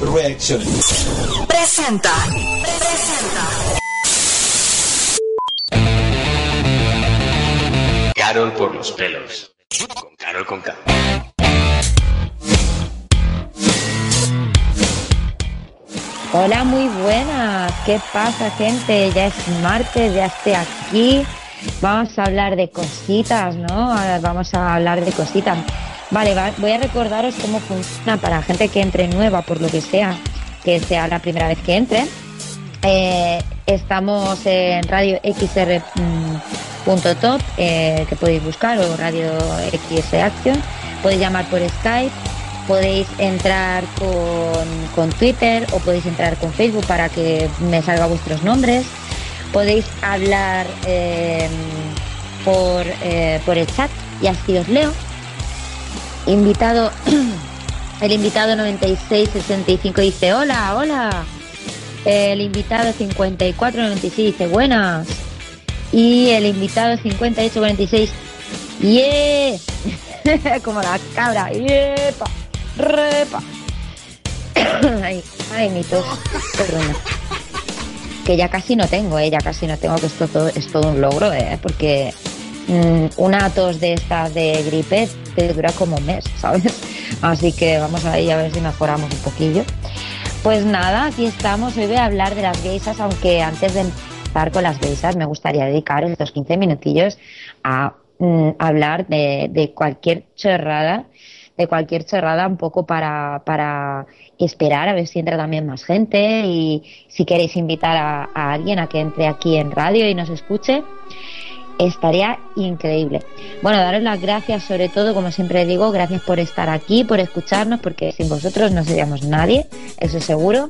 Reaction. Presenta. Presenta. Carol por los pelos. Con Carol con K. Hola, muy buenas. ¿Qué pasa, gente? Ya es martes, ya estoy aquí. Vamos a hablar de cositas, ¿no? Vamos a hablar de cositas. Vale, va- voy a recordaros cómo funciona para gente que entre nueva, por lo que sea, que sea la primera vez que entre. Eh, estamos en radio xr.top, eh, que podéis buscar, o radio X Action. Podéis llamar por Skype, podéis entrar con, con Twitter o podéis entrar con Facebook para que me salga vuestros nombres. Podéis hablar eh, por, eh, por el chat y así os leo. Invitado, el invitado 9665 dice hola, hola. El invitado 5496 dice buenas. Y el invitado 5846, yeah. Como la cabra, yepa, repa. ay, ay, mi tos. Que ya casi no tengo, eh, ya casi no tengo, que esto todo, es todo un logro, eh, porque una tos de estas de gripe te dura como un mes, ¿sabes? Así que vamos ahí a ver si mejoramos un poquillo. Pues nada, aquí estamos. Hoy voy a hablar de las geisas, aunque antes de empezar con las geisas me gustaría dedicar estos 15 minutillos a mm, hablar de, cualquier chorrada, de cualquier chorrada un poco para, para esperar a ver si entra también más gente y si queréis invitar a alguien a que entre aquí en radio y nos escuche. Estaría increíble. Bueno, daros las gracias, sobre todo, como siempre digo, gracias por estar aquí, por escucharnos, porque sin vosotros no seríamos nadie, eso seguro.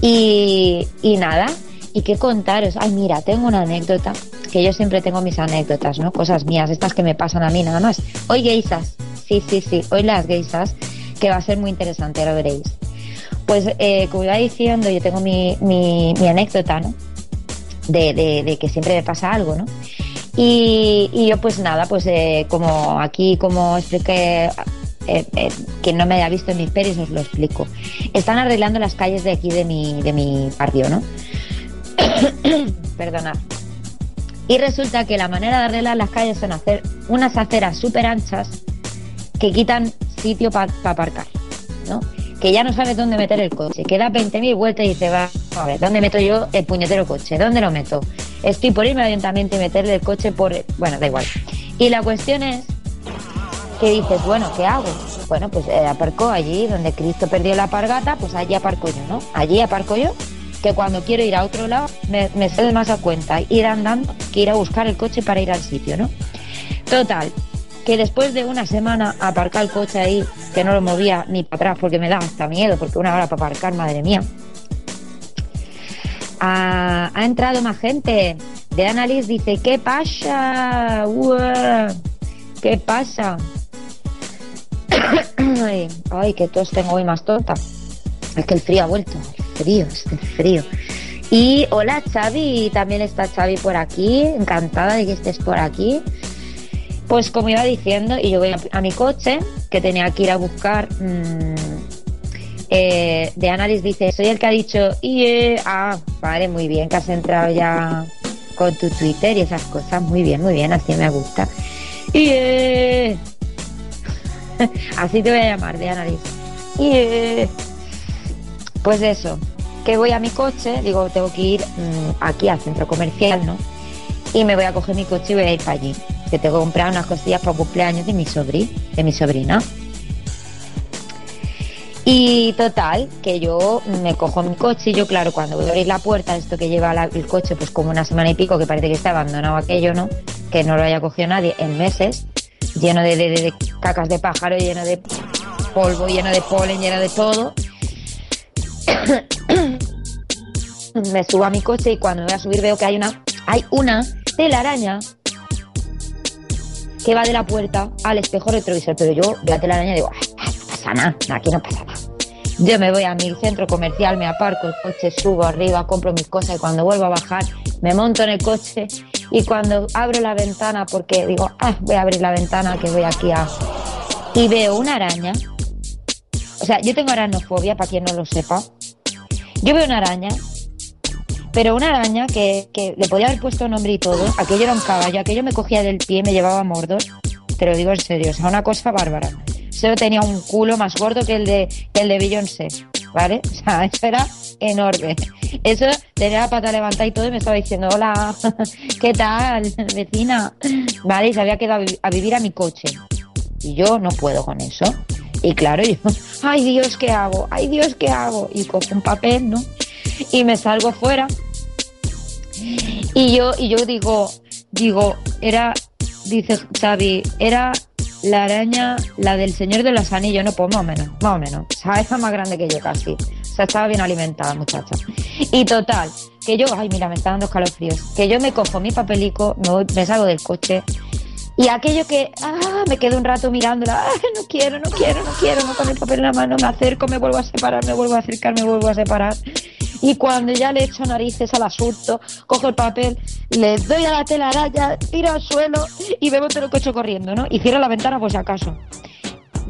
Y, y nada, y qué contaros. Ay, mira, tengo una anécdota, que yo siempre tengo mis anécdotas, ¿no? Cosas mías, estas que me pasan a mí nada más. Hoy geisas, sí, sí, sí, hoy las geisas, que va a ser muy interesante, lo veréis. Pues, eh, como iba diciendo, yo tengo mi, mi, mi anécdota, ¿no? De, de, de que siempre me pasa algo, ¿no? Y, yo pues nada, pues eh, como aquí, como expliqué, eh, eh, quien no me haya visto en mis peris, os lo explico. Están arreglando las calles de aquí de mi, de mi barrio, ¿no? Perdonad. Y resulta que la manera de arreglar las calles son hacer unas aceras súper anchas que quitan sitio para aparcar, ¿no? Que ya no sabes dónde meter el coche, que da 20.000 vueltas y dice, va, a ver, ¿dónde meto yo el puñetero coche? ¿Dónde lo meto? Estoy por irme al ayuntamiento y meterle el coche por... Bueno, da igual. Y la cuestión es que dices, bueno, ¿qué hago? Bueno, pues eh, aparco allí donde Cristo perdió la pargata, pues allí aparco yo, ¿no? Allí aparco yo, que cuando quiero ir a otro lado me, me sale más a cuenta ir andando que ir a buscar el coche para ir al sitio, ¿no? Total, que después de una semana aparcar el coche ahí, que no lo movía ni para atrás porque me da hasta miedo, porque una hora para aparcar, madre mía, ha, entrado más gente. De Annalise dice, ¿qué pasa? ¿Qué pasa? ay, que tos tengo hoy más tonta. Es que el frío ha vuelto, el frío, este frío. Y hola Xavi, también está Xavi por aquí, encantada de que estés por aquí. Pues como iba diciendo, y yo voy a, mi coche, que tenía que ir a buscar. mm, eh, de Annalise dice, soy el que ha dicho, y ah, vale, muy bien, que has entrado ya con tu Twitter y esas cosas, muy bien, muy bien, así me gusta. Y así te voy a llamar, de Annalise. Y pues eso, que voy a mi coche, digo, tengo que ir mm, aquí al centro comercial, ¿no? Y me voy a coger mi coche y voy a ir para allí. Que tengo que comprar unas cosillas para cumpleaños de mi sobri, de mi sobrina. Y total, que yo me cojo mi coche y yo, claro, cuando voy a abrir la puerta, esto que lleva el coche, pues como una semana y pico, que parece que está abandonado aquello, ¿no? Que no lo haya cogido nadie en meses, lleno de, de, de- de cacas de pájaro lleno de polvo, lleno de polen, lleno de todo. me subo a mi coche y cuando me voy a subir veo que hay una, hay una telaraña que va de la puerta al espejo retrovisor. Pero yo veo la telaraña y digo, "Ay, no pasa nada, aquí no pasa nada. Yo me voy a mi centro comercial, me aparco el coche, subo arriba, compro mis cosas y cuando vuelvo a bajar me monto en el coche y cuando abro la ventana, porque digo, ah, voy a abrir la ventana que voy aquí a... Y veo una araña. O sea, yo tengo aranofobia, para quien no lo sepa. Yo veo una araña, pero una araña que, que le podía haber puesto nombre y todo. Aquello era un caballo, aquello me cogía del pie, me llevaba a Mordor. Te lo digo en serio, o sea, una cosa bárbara. Solo tenía un culo más gordo que el de, que el de Beyoncé, ¿vale? O sea, eso era enorme. Eso tenía la pata levantada y todo y me estaba diciendo, hola, ¿qué tal, vecina? Vale, y se había quedado a vivir a mi coche. Y yo no puedo con eso. Y claro, yo, ay Dios, ¿qué hago? Ay Dios, ¿qué hago? Y cojo un papel, ¿no? Y me salgo fuera. Y yo, y yo digo, digo, era, dice Xavi, era la araña, la del Señor de los Anillos, no, pues más o menos, más o menos. O sea, esa más grande que yo casi. O sea, estaba bien alimentada, muchacha. Y total, que yo, ay, mira, me está dando escalofríos. Que yo me cojo mi papelico, me, voy- me salgo del coche. Y aquello que, ah, me quedo un rato mirándola, ah, no quiero, no quiero, no quiero, no con el papel en la mano, me acerco, me vuelvo a separar, me vuelvo a acercar, me vuelvo a separar. Y cuando ya le echo narices al asunto, cojo el papel, le doy a la telaraña, tiro al suelo y me boto en el coche corriendo, ¿no? Y cierro la ventana por si acaso.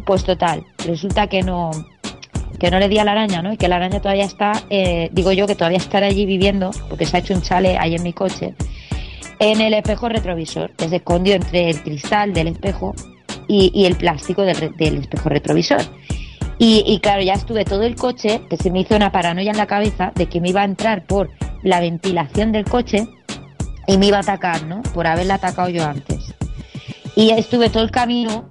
Pues total, resulta que no, que no le di a la araña, ¿no? Y que la araña todavía está, eh, digo yo que todavía estará allí viviendo, porque se ha hecho un chale ahí en mi coche, en el espejo retrovisor, que se escondió entre el cristal del espejo y, y el plástico del, del espejo retrovisor. Y, y claro, ya estuve todo el coche, que se me hizo una paranoia en la cabeza de que me iba a entrar por la ventilación del coche y me iba a atacar, ¿no? Por haberla atacado yo antes. Y estuve todo el camino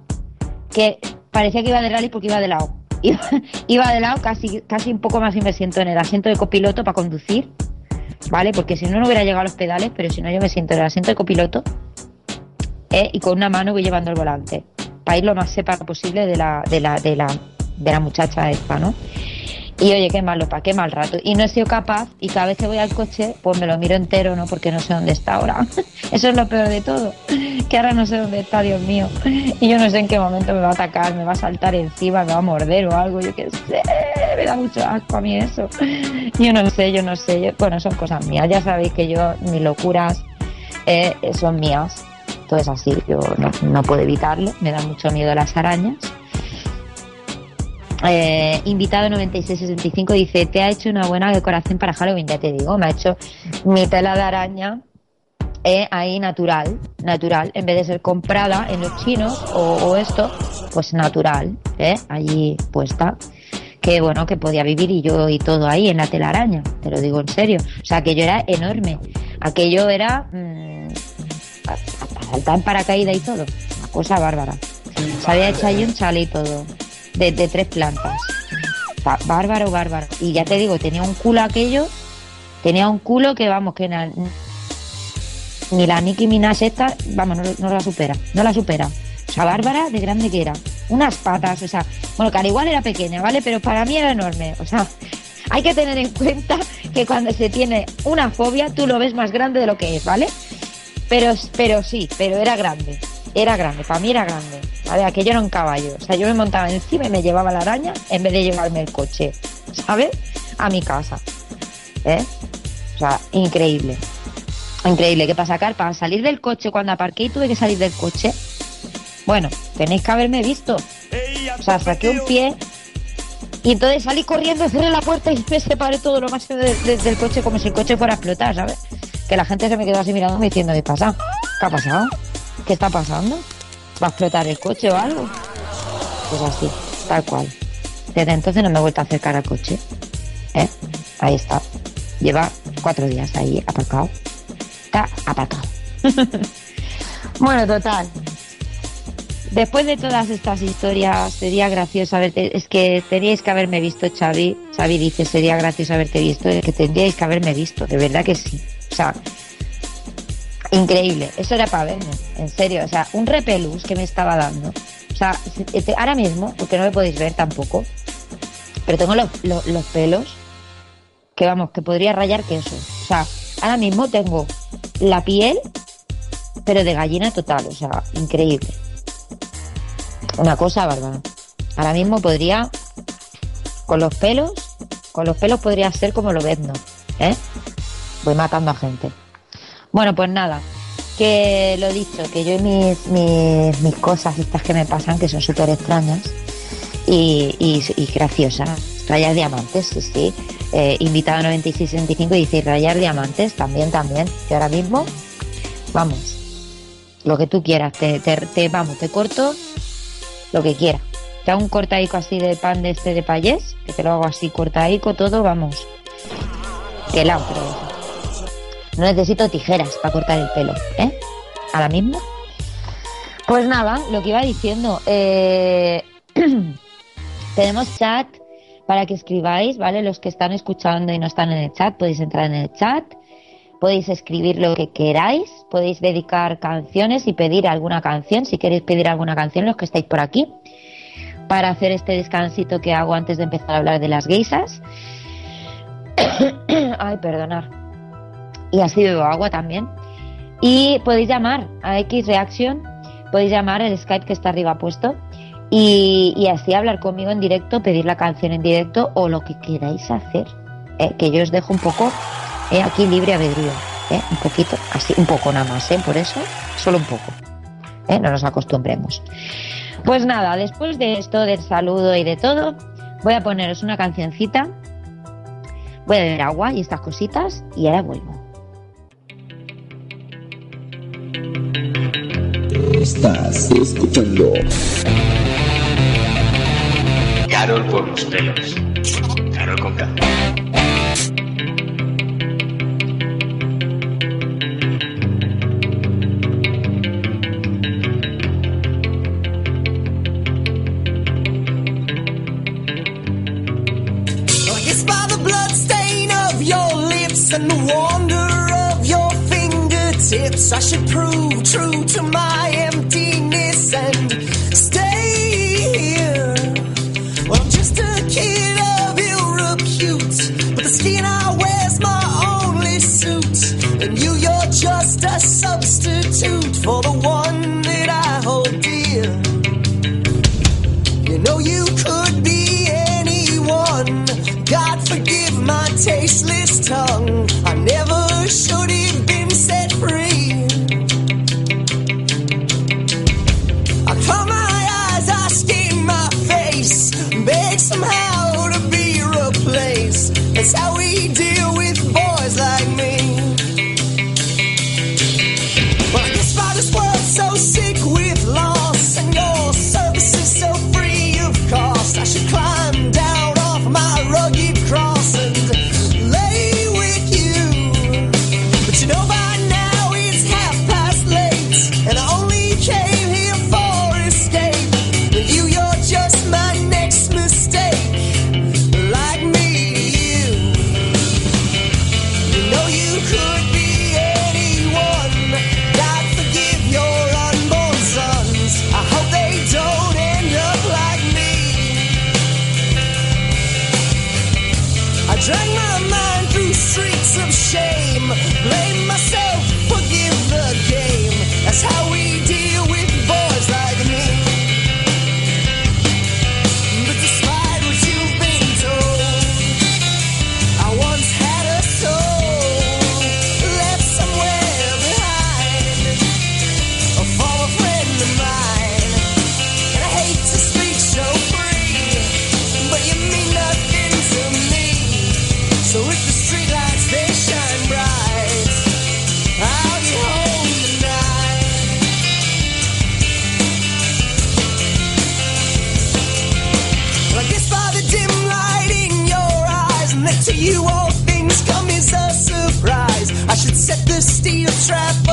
que parecía que iba de rally porque iba de lado. Iba, iba de lado casi, casi un poco más y me siento en el asiento de copiloto para conducir, ¿vale? Porque si no, no hubiera llegado a los pedales, pero si no, yo me siento en el asiento de copiloto ¿eh? y con una mano voy llevando el volante para ir lo más separado posible de la, de la, de la, de la muchacha esta, ¿no? Y oye, qué malo, para qué mal rato. Y no he sido capaz, y cada vez que voy al coche, pues me lo miro entero, ¿no? Porque no sé dónde está ahora. Eso es lo peor de todo, que ahora no sé dónde está, Dios mío. Y yo no sé en qué momento me va a atacar, me va a saltar encima, me va a morder o algo, yo qué sé. Me da mucho asco a mí eso. Yo no sé, yo no sé. Yo- bueno, son cosas mías. Ya sabéis que yo, mis locuras eh, son mías. Todo es así, yo no, no puedo evitarlo. Me da mucho miedo las arañas. Eh, invitado 9665 dice, te ha hecho una buena decoración para Halloween, ya te digo, me ha hecho mi tela de araña eh, ahí natural, natural, en vez de ser comprada en los chinos o, esto, pues natural, eh, allí puesta. Que bueno, que podía vivir y yo y todo ahí en la telaraña, te lo digo en serio. O sea, aquello era enorme, aquello era mm, saltar en paracaídas y todo, una cosa bárbara. Se había hecho ahí un chale y todo, de, tres plantas. Ba- Bárbaro, bárbaro. Y ya te digo, tenía un culo aquello, tenía un culo que vamos, que ni la Nicki Minaj esta, vamos, no, no la supera, no la supera. O sea, Bárbara de grande que era. Unas patas, o sea, bueno, que al igual era pequeña, ¿vale? Pero para mí era enorme. O sea, hay que tener en cuenta que cuando se tiene una fobia, tú lo ves más grande de lo que es, ¿vale? Pero, pero sí, pero era grande. Era grande, para mí era grande. ¿Vale? Aquello era un caballo. O sea, yo me montaba encima y me llevaba la araña en vez de llevarme el coche, ¿sabes? A mi casa. ¿Eh? O sea, increíble. Increíble. ¿Qué pasa, sacar? Para salir del coche, cuando aparqué y tuve que salir del coche. Bueno, tenéis que haberme visto. O sea, saqué un pie y entonces salí corriendo, cerré la puerta y me separé todo lo máximo de- de- del coche como si el coche fuera a explotar, ¿sabes? Que la gente se me quedó así mirándome diciendo, ¿qué pasa? ¿Qué ha pasado? ¿Qué está pasando? ¿Va a explotar el coche o algo? Pues así, tal cual. Desde entonces no me he vuelto a acercar al coche. ¿Eh? Ahí está. Lleva cuatro días ahí aparcado. Está aparcado. bueno, total. Después de todas estas historias, sería gracioso haberte... Es que teníais que haberme visto, Xavi. Xavi dice, sería gracioso haberte visto. Es que tendríais que haberme visto, de verdad que sí. O sea, increíble. Eso era para verme, en serio. O sea, un repelús que me estaba dando. O sea, ahora mismo, porque no me podéis ver tampoco, pero tengo los, los, los pelos que vamos, que podría rayar queso. O sea, ahora mismo tengo la piel, pero de gallina total, o sea, increíble. Una cosa bárbara. Ahora mismo podría, con los pelos, con los pelos podría ser como lo ves, ¿no? ¿Eh? Voy matando a gente. Bueno, pues nada, que lo dicho, que yo y mis, mis, cosas estas que me pasan, que son súper extrañas y, y, y graciosas. Rayar diamantes, sí, sí. Eh, invitado 9665 y dice rayar diamantes, también, también. Y ahora mismo, vamos, lo que tú quieras, te, te, vamos, te corto lo que quieras. Te hago un cortaico así de pan de este de payés, que te lo hago así cortaico, todo, vamos. Pero eso. No necesito tijeras para cortar el pelo, ¿eh? Ahora mismo. Pues nada, lo que iba diciendo, eh, tenemos chat para que escribáis, ¿vale? Los que están escuchando y no están en el chat, podéis entrar en el chat, podéis escribir lo que queráis, podéis dedicar canciones y pedir alguna canción, si queréis pedir alguna canción, los que estáis por aquí, para hacer este descansito que hago antes de empezar a hablar de las geisas. Ay, perdonar. Y así bebo agua también. Y podéis llamar a X Reaction, podéis llamar el Skype que está arriba puesto y, así hablar conmigo en directo, pedir la canción en directo o lo que queráis hacer. ¿eh? Que yo os dejo un poco ¿eh? aquí libre albedrío, ¿eh? un poquito, así, un poco nada más, ¿eh? por eso, solo un poco. No nos acostumbremos. Pues nada, después de esto, del saludo y de todo, voy a poneros una cancioncita, voy a beber agua y estas cositas y ahora vuelvo. Estás escuchando Carol por los pelos. Carol con K. I guess by I should prove true to my emptiness and stay here. Well, I'm just a kid of ill repute, but the skin I wear's my only suit, and you, you're just a substitute for the one that I hold dear. You know you could be anyone. God forgive my tasteless tongue. Steel trap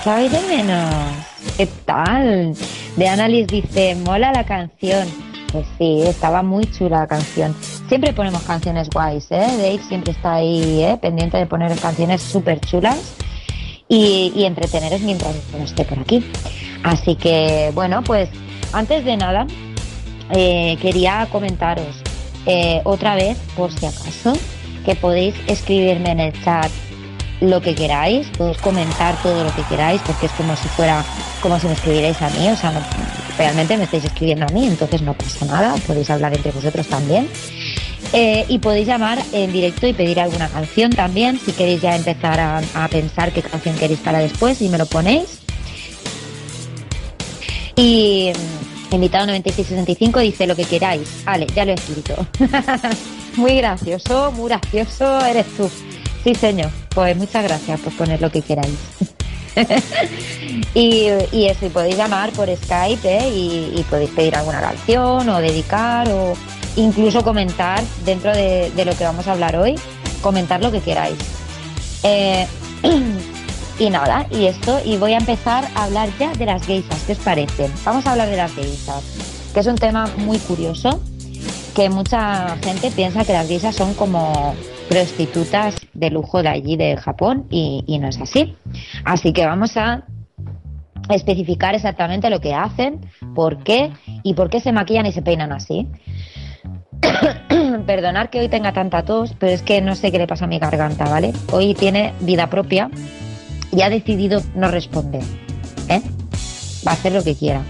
echabais de menos? ¿Qué tal? De Annalise dice, mola la canción. Pues sí, estaba muy chula la canción. Siempre ponemos canciones guays, ¿eh? Dave siempre está ahí, ¿eh? Pendiente de poner canciones súper chulas y, y entreteneros mientras no esté por aquí. Así que, bueno, pues antes de nada, eh, quería comentaros eh, otra vez, por si acaso, que podéis escribirme en el chat lo que queráis, podéis comentar todo lo que queráis, porque es como si fuera, como si me escribierais a mí, o sea, realmente me estáis escribiendo a mí, entonces no pasa nada, podéis hablar entre vosotros también. Eh, y podéis llamar en directo y pedir alguna canción también, si queréis ya empezar a, a pensar qué canción queréis para después y me lo ponéis. Y mm, invitado 9665 dice lo que queráis. Vale, ya lo he escrito. muy gracioso, muy gracioso eres tú. Sí, señor. Pues muchas gracias por poner lo que queráis. y, y eso, y podéis llamar por Skype ¿eh? y, podéis pedir alguna canción o dedicar o incluso comentar dentro de, lo que vamos a hablar hoy, comentar lo que queráis. Eh, y nada, y esto, y voy a empezar a hablar ya de las geisas, ¿qué os parecen? Vamos a hablar de las geisas, que es un tema muy curioso, que mucha gente piensa que las geisas son como prostitutas de lujo de allí, de Japón, y, no es así. Así que vamos a especificar exactamente lo que hacen, por qué y por qué se maquillan y se peinan así. Perdonar que hoy tenga tanta tos, pero es que no sé qué le pasa a mi garganta, ¿vale? Hoy tiene vida propia y ha decidido no responder. ¿eh? Va a hacer lo que quiera.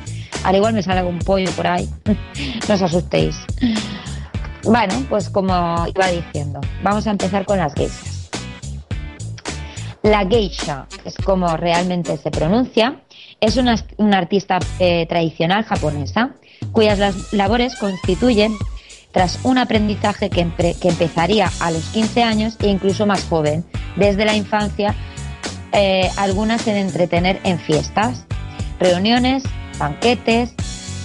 Al igual me sale algún pollo por ahí. no os asustéis. Bueno, pues como iba diciendo, vamos a empezar con las geishas. La geisha, es como realmente se pronuncia, es una, una artista eh, tradicional japonesa cuyas las labores constituyen, tras un aprendizaje que, empre- que empezaría a los 15 años e incluso más joven, desde la infancia, eh, algunas en entretener en fiestas, reuniones, banquetes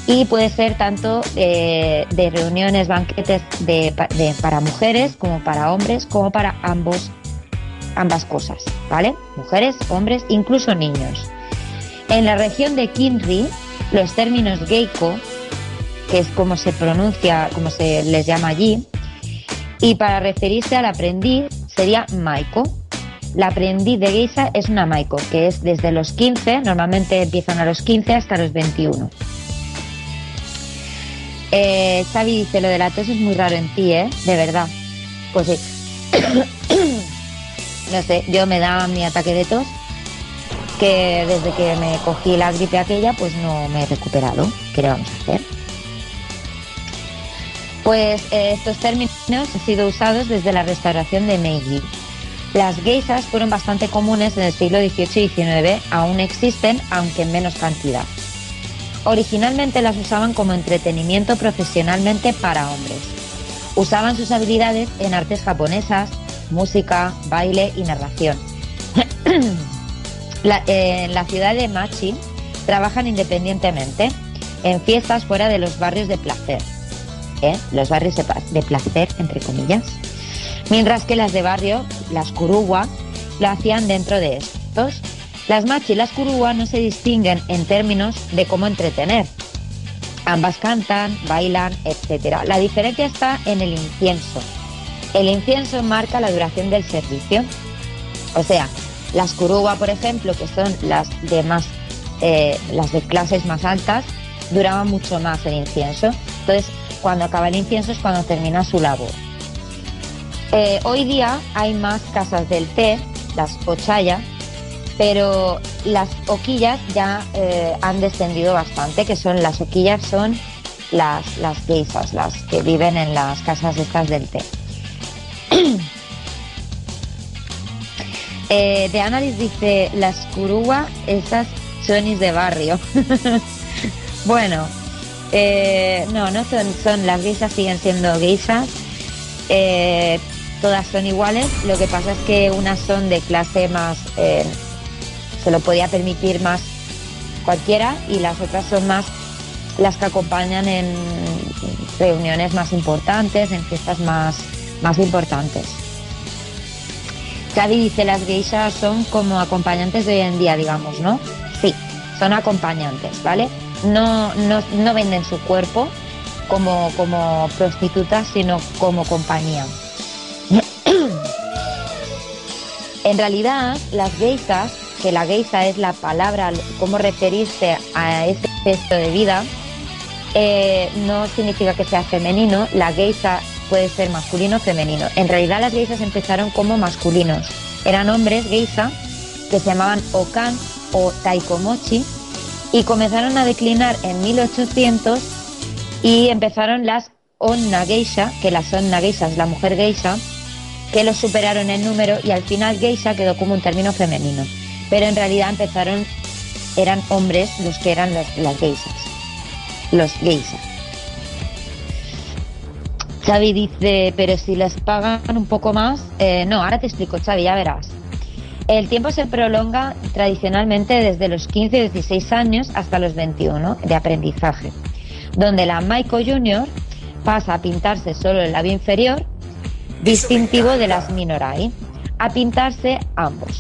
y puede ser tanto eh, de reuniones, banquetes de, de- para mujeres como para hombres, como para ambos, ambas cosas, ¿vale? Mujeres, hombres, incluso niños. En la región de Kinri, los términos geiko, que es como se pronuncia, como se les llama allí, y para referirse al aprendiz sería maiko. La aprendiz de geisha es una maiko, que es desde los 15, normalmente empiezan a los 15 hasta los 21. Eh, Xavi dice, lo de la tos es muy raro en ti, ¿eh? De verdad. Pues sí. no sé, yo me da mi ataque de tos, que desde que me cogí la gripe aquella, pues no me he recuperado. ¿Qué le vamos a hacer? Pues eh, estos términos han sido usados desde la restauración de Meiji. Las geishas fueron bastante comunes en el siglo XVIII y XIX, aún existen, aunque en menos cantidad. Originalmente las usaban como entretenimiento profesionalmente para hombres. Usaban sus habilidades en artes japonesas, música, baile y narración. Eh, en la ciudad de Machi trabajan independientemente en fiestas fuera de los barrios de placer. ¿eh? Los barrios de, placer, entre comillas. Mientras que las de barrio, las kuruwa, lo hacían dentro de estos. Las machi y las kuruwa no se distinguen en términos de cómo entretener. Ambas cantan, bailan, etc. La diferencia está en el incienso. El incienso marca la duración del servicio. O sea, las kuruwa, por ejemplo, que son las de más, eh, las de clases más altas, duraban mucho más el incienso. Entonces, cuando acaba el incienso es cuando termina su labor. Eh, hoy día hay más casas del té, las ochaya, pero las oquillas ya eh, han descendido bastante, que son las oquillas son las, las geishas, las que viven en las casas estas del té. Eh, de Analyst dice, las curuga, esas chonis de barrio. bueno, eh, no, no son, son, las geisas siguen siendo geisas. Todas son iguales. Lo que pasa es que unas son de clase más, se lo podía permitir más cualquiera y las otras son más las que acompañan en reuniones más importantes, en fiestas más, más importantes. Cadi dice, las geishas son como acompañantes de hoy en día, digamos, ¿no? Sí, son acompañantes, ¿vale? No, no, no venden su cuerpo como, como prostitutas, sino como compañía. en realidad, las geishas, que la geisha es la palabra, cómo referirse a ese texto de vida, eh, no significa que sea femenino. La geisha puede ser masculino o femenino. En realidad las geishas empezaron como masculinos. Eran hombres geisha que se llamaban Okan o Taikomochi y comenzaron a declinar en 1800 y empezaron las Onna Geisha, que las Onna Geisha la mujer geisha, que los superaron en número y al final geisha quedó como un término femenino. Pero en realidad empezaron, eran hombres los que eran las, las geishas, los geisha. Xavi dice, pero si les pagan un poco más, eh, no, ahora te explico, Xavi, ya verás. El tiempo se prolonga tradicionalmente desde los 15 y 16 años hasta los 21 de aprendizaje, donde la Maiko Junior pasa a pintarse solo el labio inferior, distintivo de las Minorai, a pintarse ambos.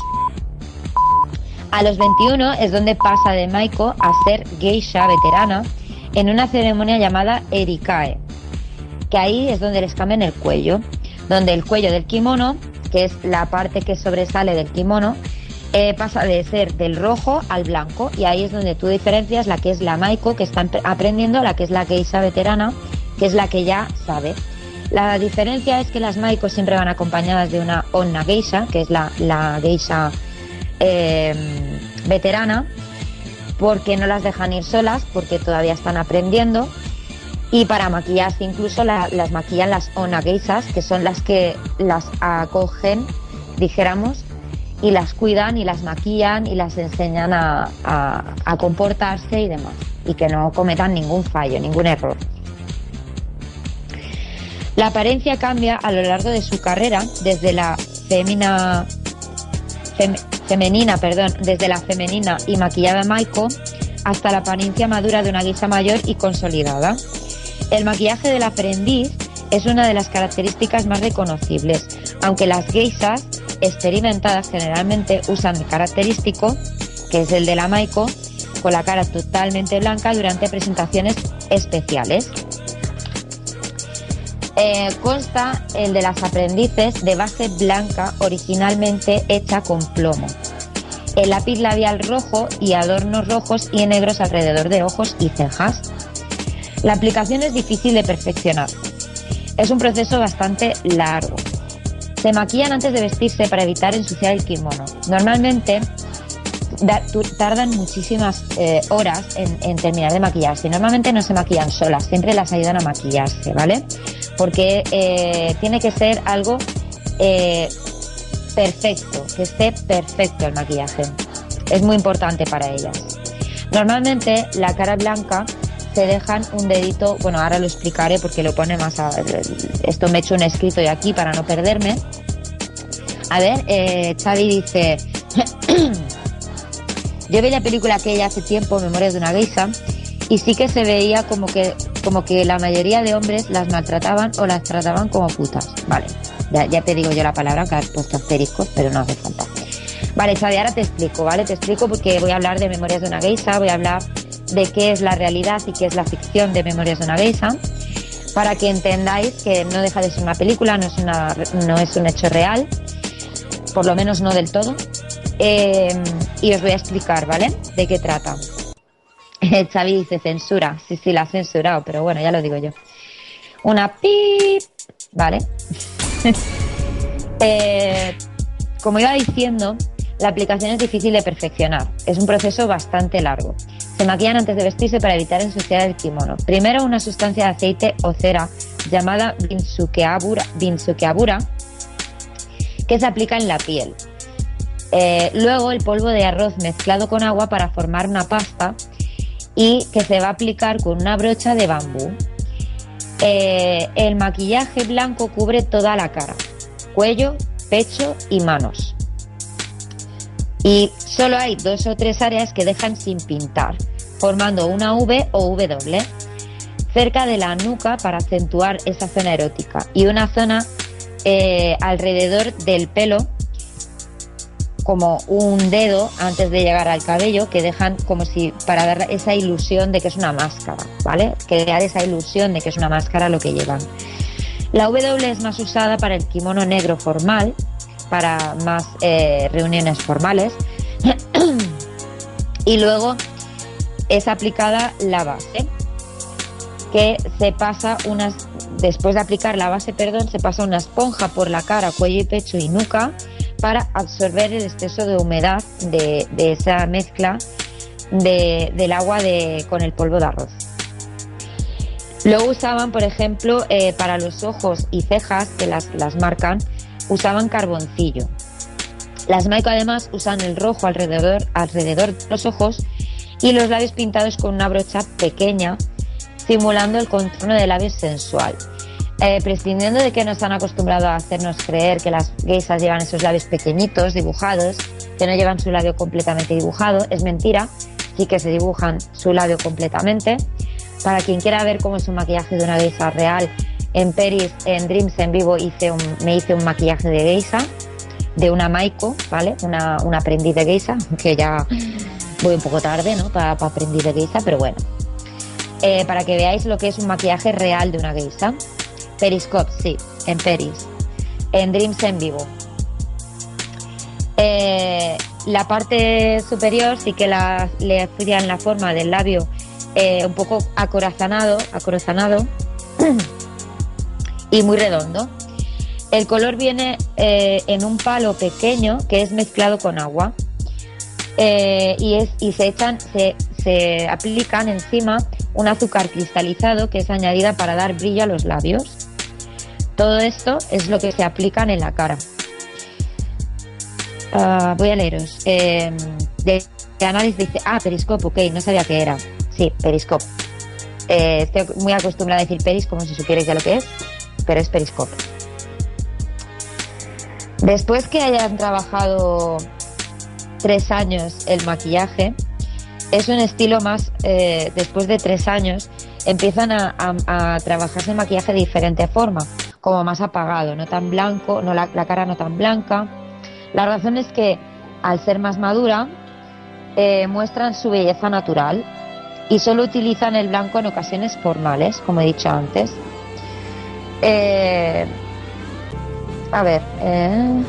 A los 21 es donde pasa de Maiko a ser geisha veterana en una ceremonia llamada Erikae, que ahí es donde les cambian el cuello, donde el cuello del kimono, que es la parte que sobresale del kimono, eh, pasa de ser del rojo al blanco y ahí es donde tú diferencias la que es la Maiko que está aprendiendo, la que es la geisha veterana, que es la que ya sabe. La diferencia es que las Maiko siempre van acompañadas de una onna geisha, que es la, la geisha eh, veterana, porque no las dejan ir solas, porque todavía están aprendiendo. Y para maquillarse incluso la- las maquillan las onna geishas, que son las que las acogen, dijéramos, y las cuidan y las maquillan y las enseñan a, comportarse y demás. Y que no cometan ningún fallo, ningún error. La apariencia cambia a lo largo de su carrera, desde la femina, fem- femenina, perdón, desde la femenina y maquillada Maiko hasta la apariencia madura de una guisa mayor y consolidada. El maquillaje del aprendiz es una de las características más reconocibles, aunque las geisas experimentadas generalmente usan el característico, que es el de la Maiko, con la cara totalmente blanca durante presentaciones especiales. Eh, consta el de las aprendices de base blanca originalmente hecha con plomo. El lápiz labial rojo y adornos rojos y negros alrededor de ojos y cejas. La aplicación es difícil de perfeccionar. Es un proceso bastante largo. Se maquillan antes de vestirse para evitar ensuciar el kimono. Normalmente tardan muchísimas eh, horas en, en terminar de maquillarse. Normalmente no se maquillan solas, siempre las ayudan a maquillarse, ¿vale? Porque eh, tiene que ser algo eh, perfecto, que esté perfecto el maquillaje. Es muy importante para ellas. Normalmente la cara blanca se dejan un dedito, bueno, ahora lo explicaré porque lo pone más a, esto me he hecho un escrito de aquí para no perderme. A ver, eh, dice, yo vi la película aquella hace tiempo, Memorias de una geisha, y sí que se veía como que, como que la mayoría de hombres las maltrataban o las trataban como putas. Vale, ya, te digo yo la palabra que has puesto asteriscos, pero no hace falta. Vale, Xavi, ahora te explico, ¿vale? Te explico porque voy a hablar de Memorias de una geisha, voy a hablar de qué es la realidad y qué es la ficción de Memorias de una geisha, para que entendáis que no deja de ser una película, no es, una, no es un hecho real, por lo menos no del todo. Eh, y os voy a explicar, ¿vale? De qué trata. Xavi dice censura. Sí, sí, la ha censurado, pero bueno, ya lo digo yo. Una pip, ¿vale? Eh, como iba diciendo, la aplicación es difícil de perfeccionar. Es un proceso bastante largo. Se maquillan antes de vestirse para evitar ensuciar el kimono. Primero una sustancia de aceite o cera llamada binsukeabura, que se aplica en la piel. Eh, luego el polvo de arroz mezclado con agua para formar una pasta y que se va a aplicar con una brocha de bambú. Eh, el maquillaje blanco cubre toda la cara, cuello, pecho y manos. Y solo hay dos o tres áreas que dejan sin pintar, formando una V o W cerca de la nuca para acentuar esa zona erótica y una zona eh, alrededor del pelo como un dedo antes de llegar al cabello que dejan como si para dar esa ilusión de que es una máscara, ¿vale? Crear esa ilusión de que es una máscara lo que llevan. La W es más usada para el kimono negro formal, para más eh, reuniones formales. y luego es aplicada la base, que se pasa unas, después de aplicar la base, perdón, se pasa una esponja por la cara, cuello y pecho y nuca para absorber el exceso de humedad de, esa mezcla de- del agua de, con el polvo de arroz. Luego usaban, por ejemplo, eh, para los ojos y cejas, que las, las marcan, usaban carboncillo. Las Maiko además usan el rojo alrededor, alrededor de los ojos y los labios pintados con una brocha pequeña, simulando el contorno de labios sensual. Eh, prescindiendo de que nos han acostumbrado a hacernos creer que las geisas llevan esos labios pequeñitos, dibujados, que no llevan su labio completamente dibujado, es mentira, sí que se dibujan su labio completamente. Para quien quiera ver cómo es un maquillaje de una geisa real, en Peris, en Dreams en vivo, hice me hice un maquillaje de geisa, de una Maiko, ¿vale? Una, una aprendiz de geisa, que ya voy un poco tarde, ¿no? Para, para aprendiz de geisa, pero bueno. Eh, para que veáis lo que es un maquillaje real de una geisa. Periscope, sí, en Peris. En Dreams en vivo. Eh, la parte superior sí que le hacían la forma del labio eh, un poco acorazanado, acorazanado y muy redondo. El color viene eh, en un palo pequeño que es mezclado con agua y se echan, se, se aplican encima un azúcar cristalizado que es añadida para dar brillo a los labios. Todo esto es lo que se aplican en la cara. Ah, voy a leeros. De, de análisis dice, ah, Periscope, ok, no sabía qué era. Sí, Periscope. Eh, estoy muy acostumbrada a decir Peris como si supierais ya lo que es, pero es Periscope. Después que hayan trabajado tres años el maquillaje, es un estilo más, eh, después de tres años, empiezan a, a- a trabajarse el maquillaje de diferente forma, como más apagado, no tan blanco, no la, cara no tan blanca. La razón es que al ser más madura, eh, muestran su belleza natural y solo utilizan el blanco en ocasiones formales, como he dicho antes. Eh, a ver, eh,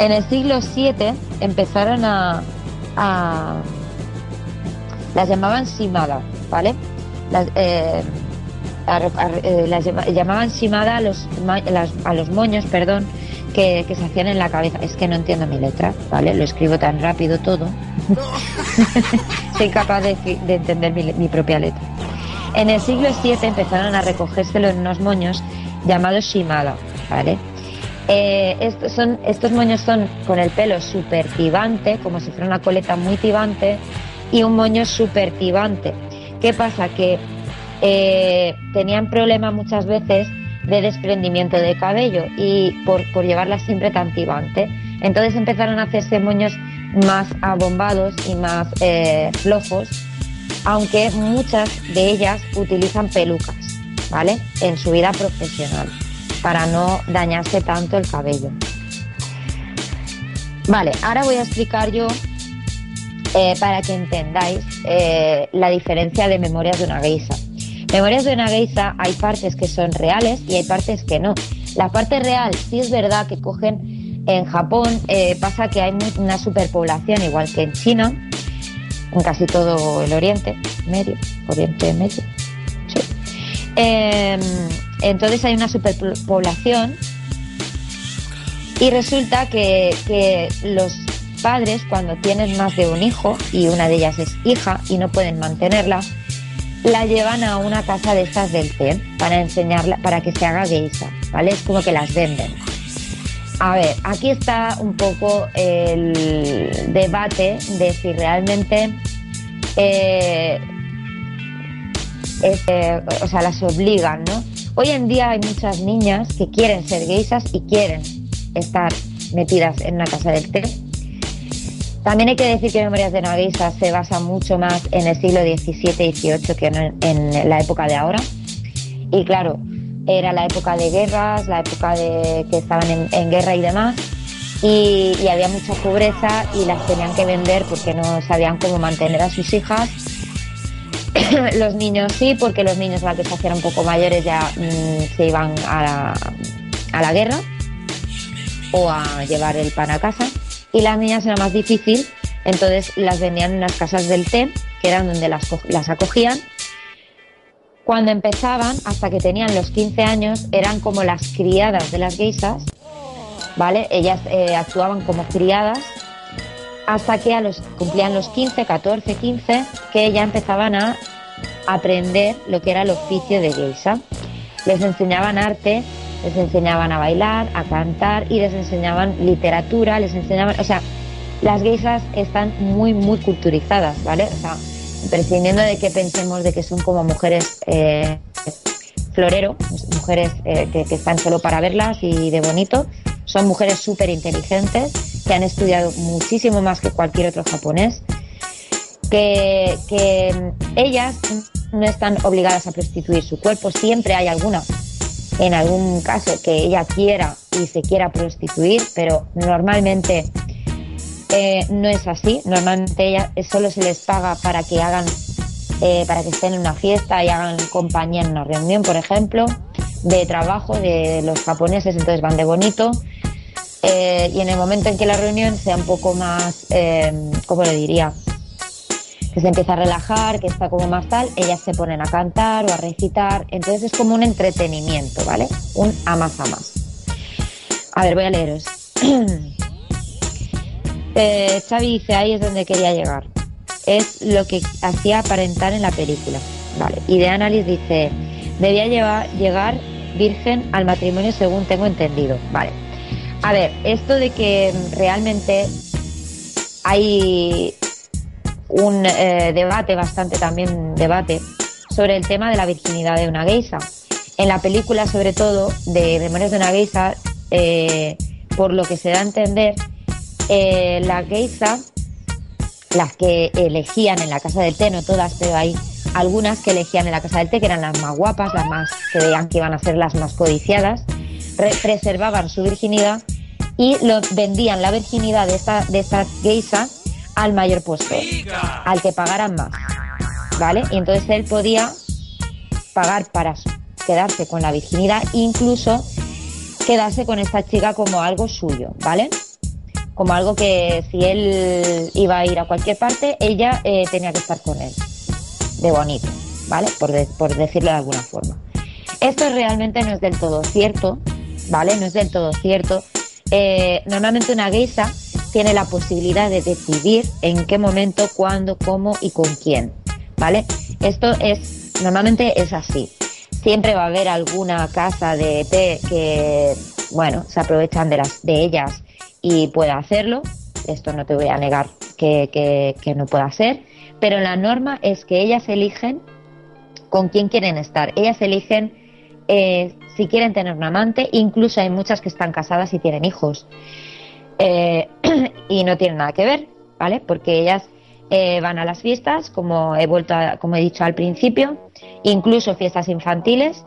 en el siglo VII empezaron a, las llamaban shimada, ¿vale? Las, eh, llamaban shimada a los, a los moños, perdón, que, se hacían en la cabeza. Es que no entiendo mi letra, ¿vale? Lo escribo tan rápido todo. Soy capaz de, de entender mi, propia letra. En el siglo VII empezaron a recogérselo en unos moños llamados shimada, ¿vale? Eh, estos, son, estos moños son con el pelo súper tibante, como si fuera una coleta muy tibante, y un moño súper tibante. ¿Qué pasa? Que eh, tenían problemas muchas veces de desprendimiento de cabello y por, por llevarla siempre tan tibante. Entonces empezaron a hacerse moños más abombados y más eh, flojos, aunque muchas de ellas utilizan pelucas, ¿vale? En su vida profesional, para no dañarse tanto el cabello. Vale, ahora voy a explicar yo, eh, para que entendáis, la diferencia de memorias de una geisa. Memorias de una geisa hay partes que son reales y hay partes que no. La parte real sí es verdad que cogen en Japón, eh, pasa que hay una superpoblación igual que en China, en casi todo el Oriente Medio, Oriente Medio, sí. Eh, entonces hay una superpoblación y resulta que, que los padres cuando tienen más de un hijo y una de ellas es hija y no pueden mantenerla, la llevan a una casa de estas del té para enseñarla, para que se haga geisha, ¿vale? Es como que las venden. A ver, aquí está un poco el debate de si realmente eh, eh, o sea, las obligan, ¿no? Hoy en día hay muchas niñas que quieren ser geisas y quieren estar metidas en una casa del té. También hay que decir que Memorias de una geisa se basa mucho más en el siglo XVII y XVIII que en, la época de ahora. Y claro, era la época de guerras, la época de que estaban en, guerra y demás. Y, había mucha pobreza y las tenían que vender porque no sabían cómo mantener a sus hijas. los niños sí, porque los niños a que se hacían un poco mayores ya mm, se iban a la guerra o a llevar el pan a casa. Y las niñas era más difícil, entonces las vendían en las casas del té, que eran donde las, las acogían. Cuando empezaban, hasta que tenían los 15 años, eran como las criadas de las geisas, ¿vale? Ellas eh, actuaban como criadas hasta que a los, cumplían los 15, 14, 15, que ya empezaban a aprender lo que era el oficio de geisa. Les enseñaban arte, les enseñaban a bailar, a cantar y les enseñaban literatura, les enseñaban, o sea, las geisas están muy, muy culturizadas, ¿vale? O sea, prescindiendo de que pensemos de que son como mujeres eh, florero, mujeres eh, que, están solo para verlas y de bonito, son mujeres súper inteligentes que han estudiado muchísimo más que cualquier otro japonés, que, que ellas no están obligadas a prostituir su cuerpo, siempre hay alguna, en algún caso, que ella quiera y se quiera prostituir, pero normalmente eh, no es así. Normalmente ella solo se les paga para que hagan, eh, para que estén en una fiesta y hagan compañía en una reunión, por ejemplo, de trabajo de los japoneses, entonces van de bonito. Eh, y en el momento en que la reunión sea un poco más, eh, ¿cómo le diría? Que se empieza a relajar, que está como más tal, ellas se ponen a cantar o a recitar. Entonces es como un entretenimiento, ¿vale? Un a más a más. A ver, voy a leeros. Eh, Xavi dice, ahí es donde quería llegar. Es lo que hacía aparentar en la película. Vale. Y de Annalise dice, debía llevar, llegar virgen al matrimonio según tengo entendido. Vale. A ver, esto de que realmente hay un eh, debate, bastante también debate, sobre el tema de la virginidad de una geisa. En la película, sobre todo, de Memorias de una geisa, eh, por lo que se da a entender, eh, la geisa, las que elegían en la casa del té, no todas, pero hay algunas que elegían en la casa del té, que eran las más guapas, las más que veían que iban a ser las más codiciadas, re- preservaban su virginidad y lo, vendían la virginidad de esta, de geisa al mayor postor, al que pagaran más. ¿Vale? Y entonces él podía pagar para quedarse con la virginidad, incluso quedarse con esta chica como algo suyo, ¿vale? Como algo que si él iba a ir a cualquier parte, ella eh, tenía que estar con él, de bonito, ¿vale? Por, por decirlo de alguna forma. Esto realmente no es del todo cierto, ¿vale? No es del todo cierto. Eh, normalmente una geisa tiene la posibilidad de decidir en qué momento, cuándo, cómo y con quién, ¿vale? Esto es, normalmente es así. Siempre va a haber alguna casa de té que, bueno, se aprovechan de, las, de ellas y pueda hacerlo. Esto no te voy a negar que no pueda ser. Pero la norma es que ellas eligen con quién quieren estar. Ellas eligen eh, si quieren tener un amante, incluso hay muchas que están casadas y tienen hijos. Eh, y no tienen nada que ver, ¿vale? Porque ellas eh, van a las fiestas, como he vuelto a- como he dicho al principio, incluso fiestas infantiles.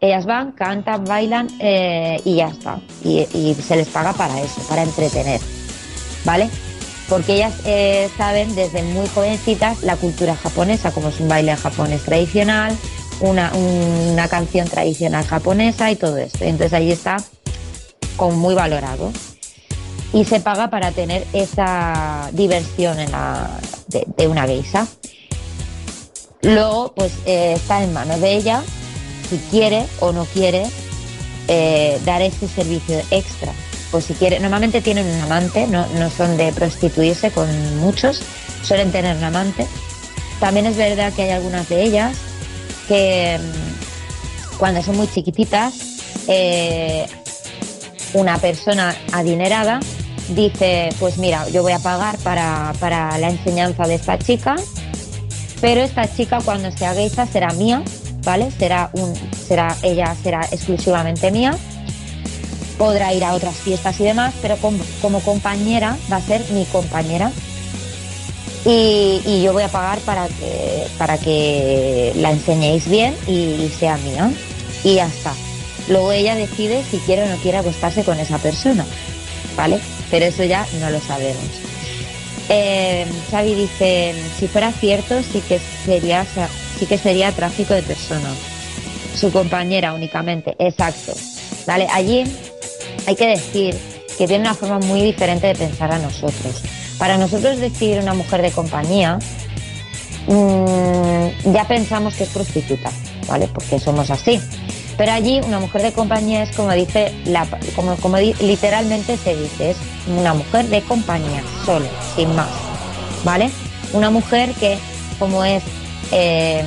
Ellas van, cantan, bailan eh, y ya está. Y, se les paga para eso, para entretener, ¿vale? Porque ellas saben desde muy jovencitas la cultura japonesa, como es un baile japonés tradicional, una, una canción tradicional japonesa y todo esto. Entonces ahí está como muy valorado y se paga para tener esa diversión en la, de, una geisa. Luego, pues eh, está en manos de ella si quiere o no quiere eh, dar ese servicio extra. Pues si quiere, normalmente tienen un amante, no, no son de prostituirse con muchos, suelen tener un amante. También es verdad que hay algunas de ellas que mm, cuando son muy chiquititas eh, una persona adinerada dice, pues mira, yo voy a pagar para, para la enseñanza de esta chica, pero esta chica cuando sea geisha será mía, ¿vale? Será un, será, ella será exclusivamente mía. Podrá ir a otras fiestas y demás, pero como, como compañera va a ser mi compañera. Y, y yo voy a pagar para que, para que la enseñéis bien y sea mía. Y ya está. Luego ella decide si quiere o no quiere acostarse con esa persona, ¿vale? Pero eso ya no lo sabemos. Eh, Xavi dice, si fuera cierto, sí que sería, sí que sería tráfico de personas. Su compañera únicamente, exacto. ¿Vale? Allí hay que decir que tiene una forma muy diferente de pensar a nosotros. Para nosotros decir una mujer de compañía, mm, ya pensamos que es prostituta, ¿vale? Porque somos así. Pero allí una mujer de compañía es como dice, la, como, como literalmente se dice, es una mujer de compañía, solo, sin más, ¿vale? Una mujer que como es, eh,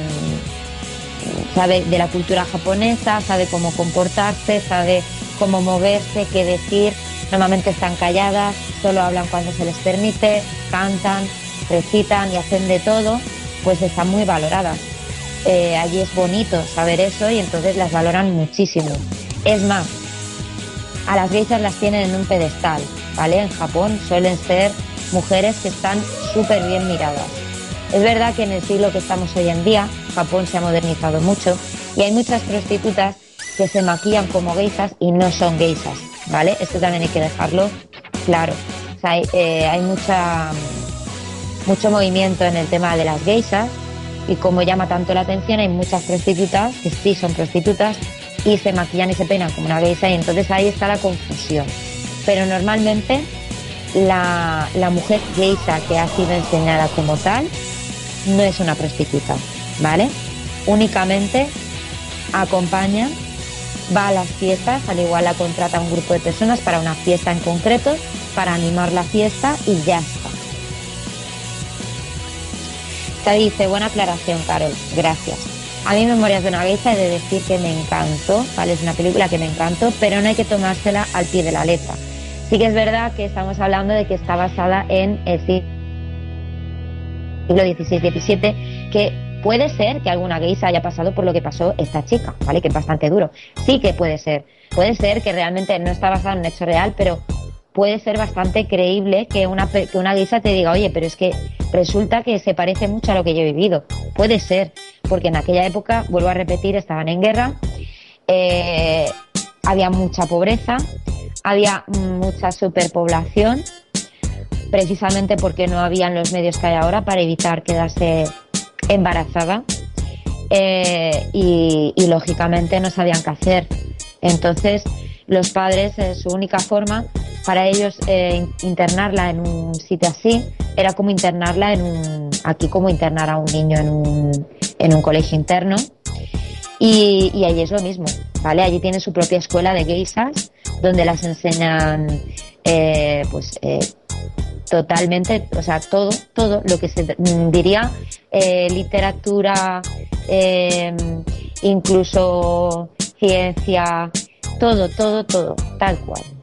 sabe de la cultura japonesa, sabe cómo comportarse, sabe cómo moverse, qué decir, normalmente están calladas, solo hablan cuando se les permite, cantan, recitan y hacen de todo, pues están muy valoradas. Eh, allí es bonito saber eso y entonces las valoran muchísimo. Es más, a las geishas las tienen en un pedestal, ¿vale? En Japón suelen ser mujeres que están súper bien miradas. Es verdad que en el siglo que estamos hoy en día, Japón se ha modernizado mucho y hay muchas prostitutas que se maquillan como geishas y no son geishas, ¿vale? Esto también hay que dejarlo claro. Eh, hay mucha, mucho movimiento en el tema de las geishas y como llama tanto la atención, hay muchas prostitutas que sí son prostitutas y se maquillan y se peinan como una geisha y entonces ahí está la confusión. Pero normalmente la, la mujer geisha que ha sido enseñada como tal no es una prostituta, ¿vale? Únicamente acompaña, va a las fiestas, al igual la contrata un grupo de personas para una fiesta en concreto, para animar la fiesta y ya está. Te dice, buena aclaración, Carol, gracias. A mí Memorias de una geisha he de decir que me encantó, ¿vale? Es una película que me encantó, pero no hay que tomársela al pie de la letra. Sí que es verdad que estamos hablando de que está basada en el siglo XVI-XVII, que puede ser que alguna geisha haya pasado por lo que pasó esta chica, ¿vale? Que es bastante duro. Sí que puede ser. Puede ser que realmente no está basada en un hecho real, pero puede ser bastante creíble que una, que una geisha te diga, oye, pero es que resulta que se parece mucho a lo que yo he vivido. Puede ser, porque en aquella época, vuelvo a repetir, estaban en guerra, eh, había mucha pobreza, había mucha superpoblación, precisamente porque no habían los medios que hay ahora para evitar quedarse embarazada eh, y, y, lógicamente no sabían qué hacer. Entonces los padres, eh, su única forma para ellos eh, internarla en un sitio así era como internarla en un, aquí como internar a un niño en un, en un colegio interno. Y, y allí es lo mismo, ¿vale? Allí tiene su propia escuela de geishas donde las enseñan eh, pues eh, totalmente, o sea, todo, todo lo que se diría eh, literatura, eh, incluso ciencia, todo, todo, todo, tal cual.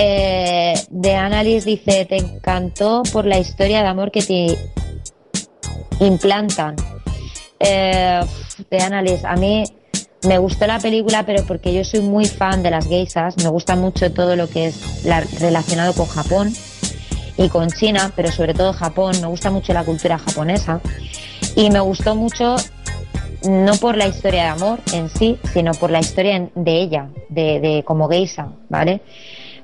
Eh, de Annalise dice, te encantó por la historia de amor que te implantan. Eh, de Annalise, a mí me gustó la película, pero porque yo soy muy fan de las geishas, me gusta mucho todo lo que es la- relacionado con Japón y con China, pero sobre todo Japón, me gusta mucho la cultura japonesa y me gustó mucho no por la historia de amor en sí, sino por la historia de ella, de, como geisha, ¿vale?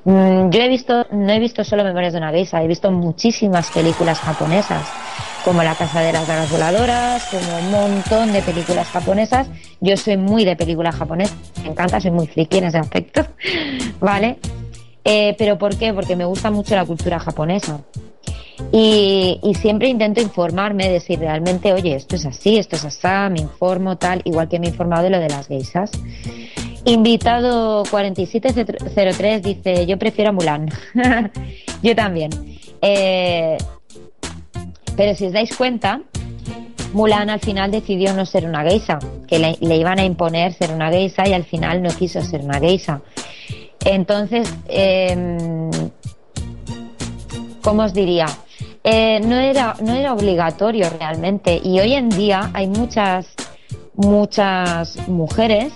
Mm, Yo he visto, no he visto solo Memorias de una geisha, he visto muchísimas películas japonesas, como La Casa de las Dagas Voladoras, como un montón de películas japonesas. Yo soy muy de películas japonesas, me encanta, soy muy friki en ese aspecto, ¿vale? Eh, ¿Pero por qué? Porque me gusta mucho la cultura japonesa. Y, y siempre intento informarme de si realmente, oye, esto es así, esto es así, me informo tal, igual que me he informado de lo de las geisas. Invitado 4703 dice, yo prefiero a Mulan. yo también. Eh, pero si os dais cuenta, Mulan al final decidió no ser una geisha, que le, iban a imponer ser una geisha y al final no quiso ser una geisha. Entonces, em, ¿cómo os diría? Eh, no, era, no era obligatorio realmente. Y hoy en día hay muchas, muchas mujeres,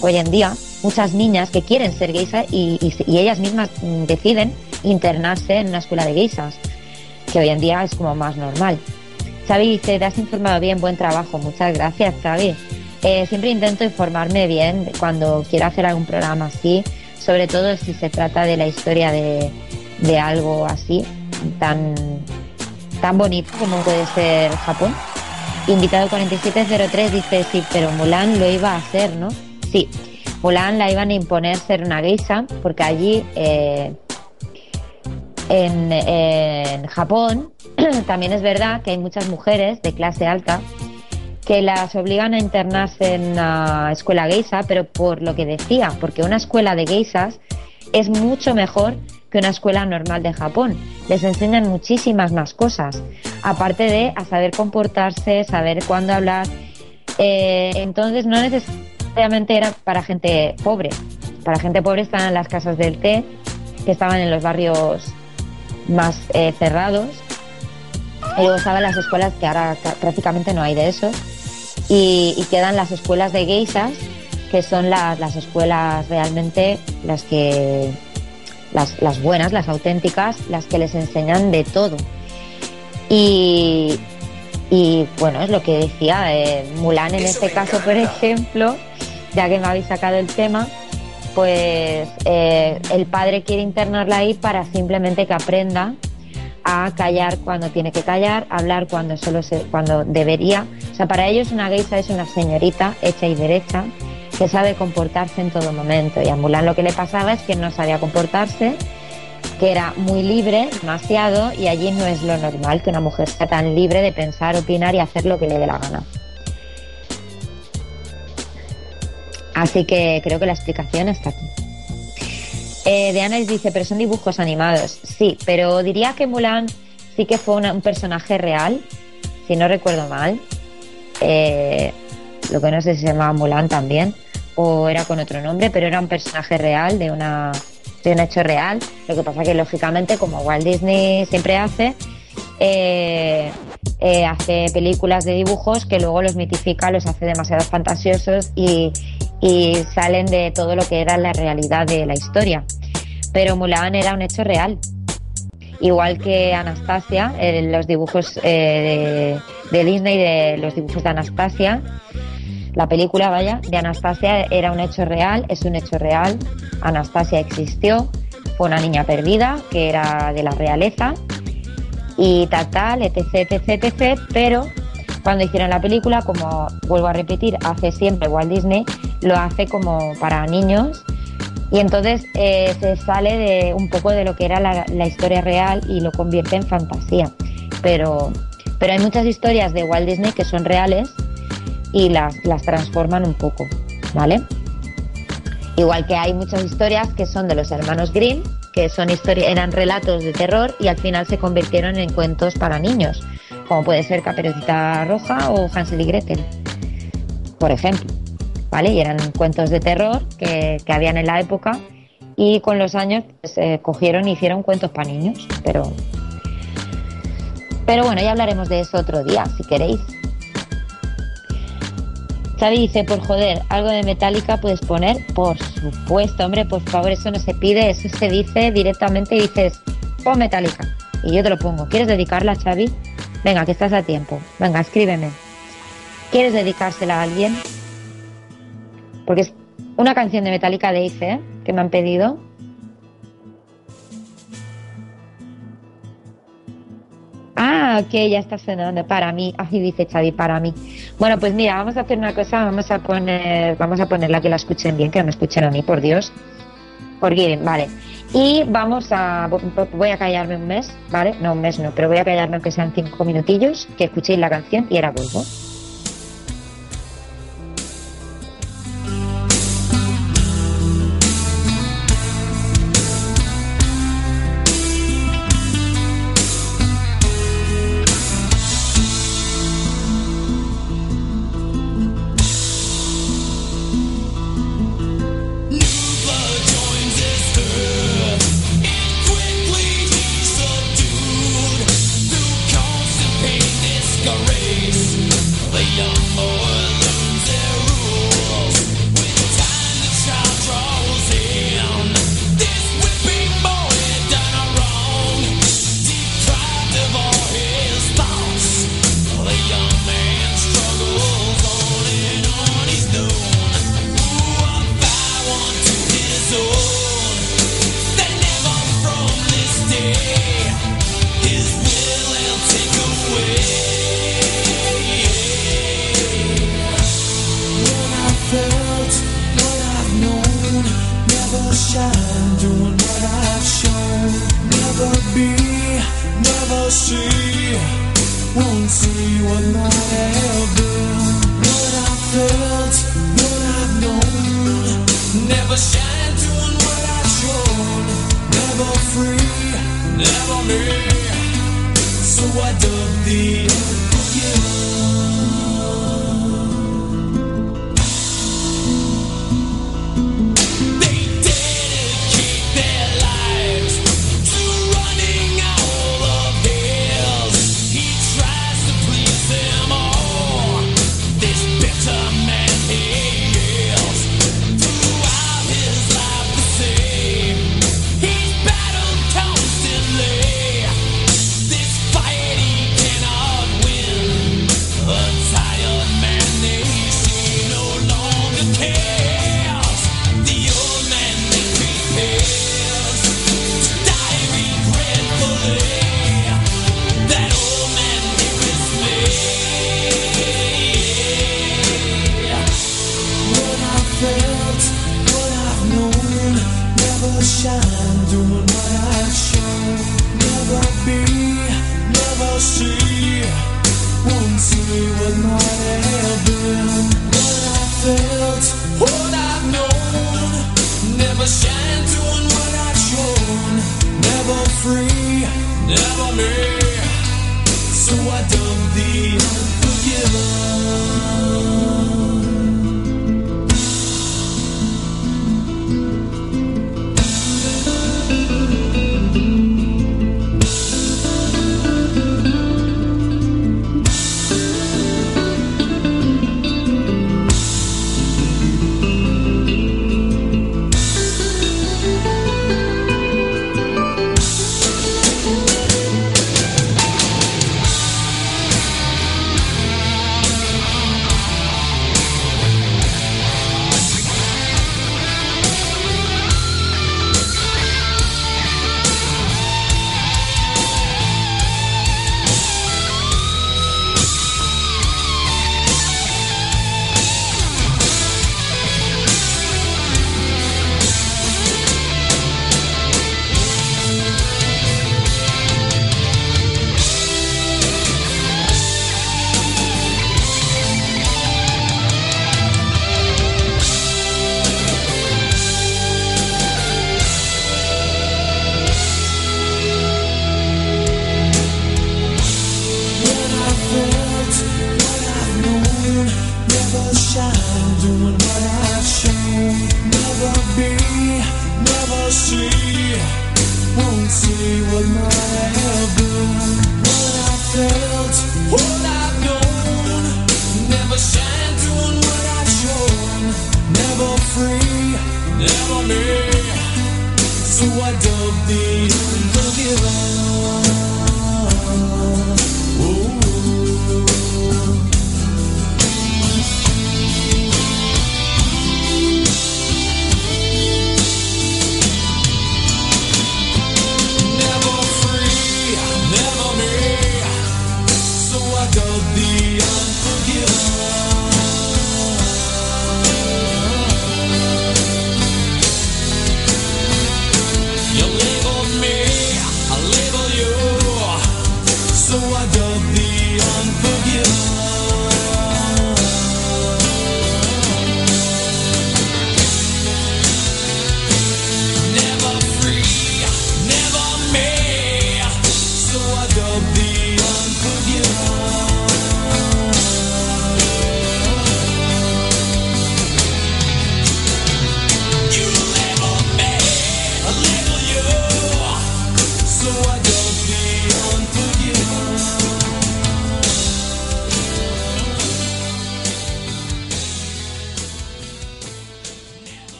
hoy en día, muchas niñas que quieren ser geisas y, ellas mismas mm, deciden internarse en una escuela de geisas, que hoy en día es como más normal. Xavi dice, te has informado bien, buen trabajo. Muchas gracias, Xavi. Eh, siempre intento informarme bien cuando quiero hacer algún programa así, sobre todo si se trata de la historia de, de algo así, tan, tan bonito como puede ser Japón. Invitado 4703 dice, sí, pero Mulan lo iba a hacer, ¿no? Sí, Mulan la iban a imponer ser una geisha, porque allí eh, en, Japón también es verdad que hay muchas mujeres de clase alta que las obligan a internarse en una escuela geisha, pero por lo que decía, porque una escuela de geishas es mucho mejor que una escuela normal de Japón. Les enseñan muchísimas más cosas, aparte de a saber comportarse, saber cuándo hablar. Eh, entonces no necesariamente era para gente pobre. Para gente pobre estaban las casas del té, que estaban en los barrios más eh, cerrados. Y luego estaban las escuelas que ahora ca- prácticamente no hay de eso. Y, y quedan las escuelas de geishas, que son las, las escuelas realmente las que las, las buenas, las auténticas, las que les enseñan de todo. Y, y bueno, es lo que decía eh, Mulan en este caso, por ejemplo, ya que me habéis sacado el tema, pues eh, el padre quiere internarla ahí para simplemente que aprenda a callar cuando tiene que callar, hablar cuando solo se, cuando debería. O sea, para ellos una geisha es una señorita hecha y derecha que sabe comportarse en todo momento. Y a Mulan lo que le pasaba es que no sabía comportarse, que era muy libre, demasiado, y allí no es lo normal que una mujer sea tan libre de pensar, opinar y hacer lo que le dé la gana. Así que creo que la explicación está aquí. Eh, Diana dice, pero son dibujos animados. Sí, pero diría que Mulan sí que fue una- un personaje real, si no recuerdo mal. Eh, lo que no sé si se llamaba Mulan también, o era con otro nombre, pero era un personaje real de una de un hecho real. Lo que pasa que lógicamente, como Walt Disney siempre hace, eh, eh, hace películas de dibujos que luego los mitifica, los hace demasiado fantasiosos y, y salen de todo lo que era la realidad de la historia. Pero Mulan era un hecho real. Igual que Anastasia, en los dibujos eh, de, de Disney, de los dibujos de Anastasia, la película, vaya, de Anastasia era un hecho real, es un hecho real. Anastasia existió, fue una niña perdida que era de la realeza y tal, tal, etc, etc, etc. Pero cuando hicieron la película, como vuelvo a repetir, hace siempre Walt Disney, lo hace como para niños y entonces eh, se sale de un poco de lo que era la, historia real y lo convierte en fantasía. Pero, pero hay muchas historias de Walt Disney que son reales y las, las transforman un poco, ¿vale? Igual que hay muchas historias que son de los hermanos Grimm, que son historia, eran relatos de terror y al final se convirtieron en cuentos para niños, como puede ser Caperucita Roja o Hansel y Gretel, por ejemplo, ¿vale? Y eran cuentos de terror que, que habían en la época y con los años se cogieron y hicieron cuentos para niños, pero... Pero bueno, ya hablaremos de eso otro día, si queréis. Xavi dice, por joder, algo de Metallica puedes poner. Por supuesto, hombre, por favor, eso no se pide, eso se dice directamente y dices, pon Metallica. Y yo te lo pongo. ¿Quieres dedicarla, Xavi? Venga, que estás a tiempo. Venga, escríbeme. ¿Quieres dedicársela a alguien? Porque es una canción de Metallica de Ife, ¿eh? que me han pedido. Ah, ok, ya está sonando para mí. Así dice Xavi, para mí. Bueno, pues mira, vamos a hacer una cosa, vamos a poner, vamos a ponerla que la escuchen bien, que no me escuchen a mí, por Dios. Forgiven, vale. Y vamos a, voy a callarme un mes, ¿vale? No, un mes no, pero voy a callarme aunque sean cinco minutillos, que escuchéis la canción y ahora vuelvo.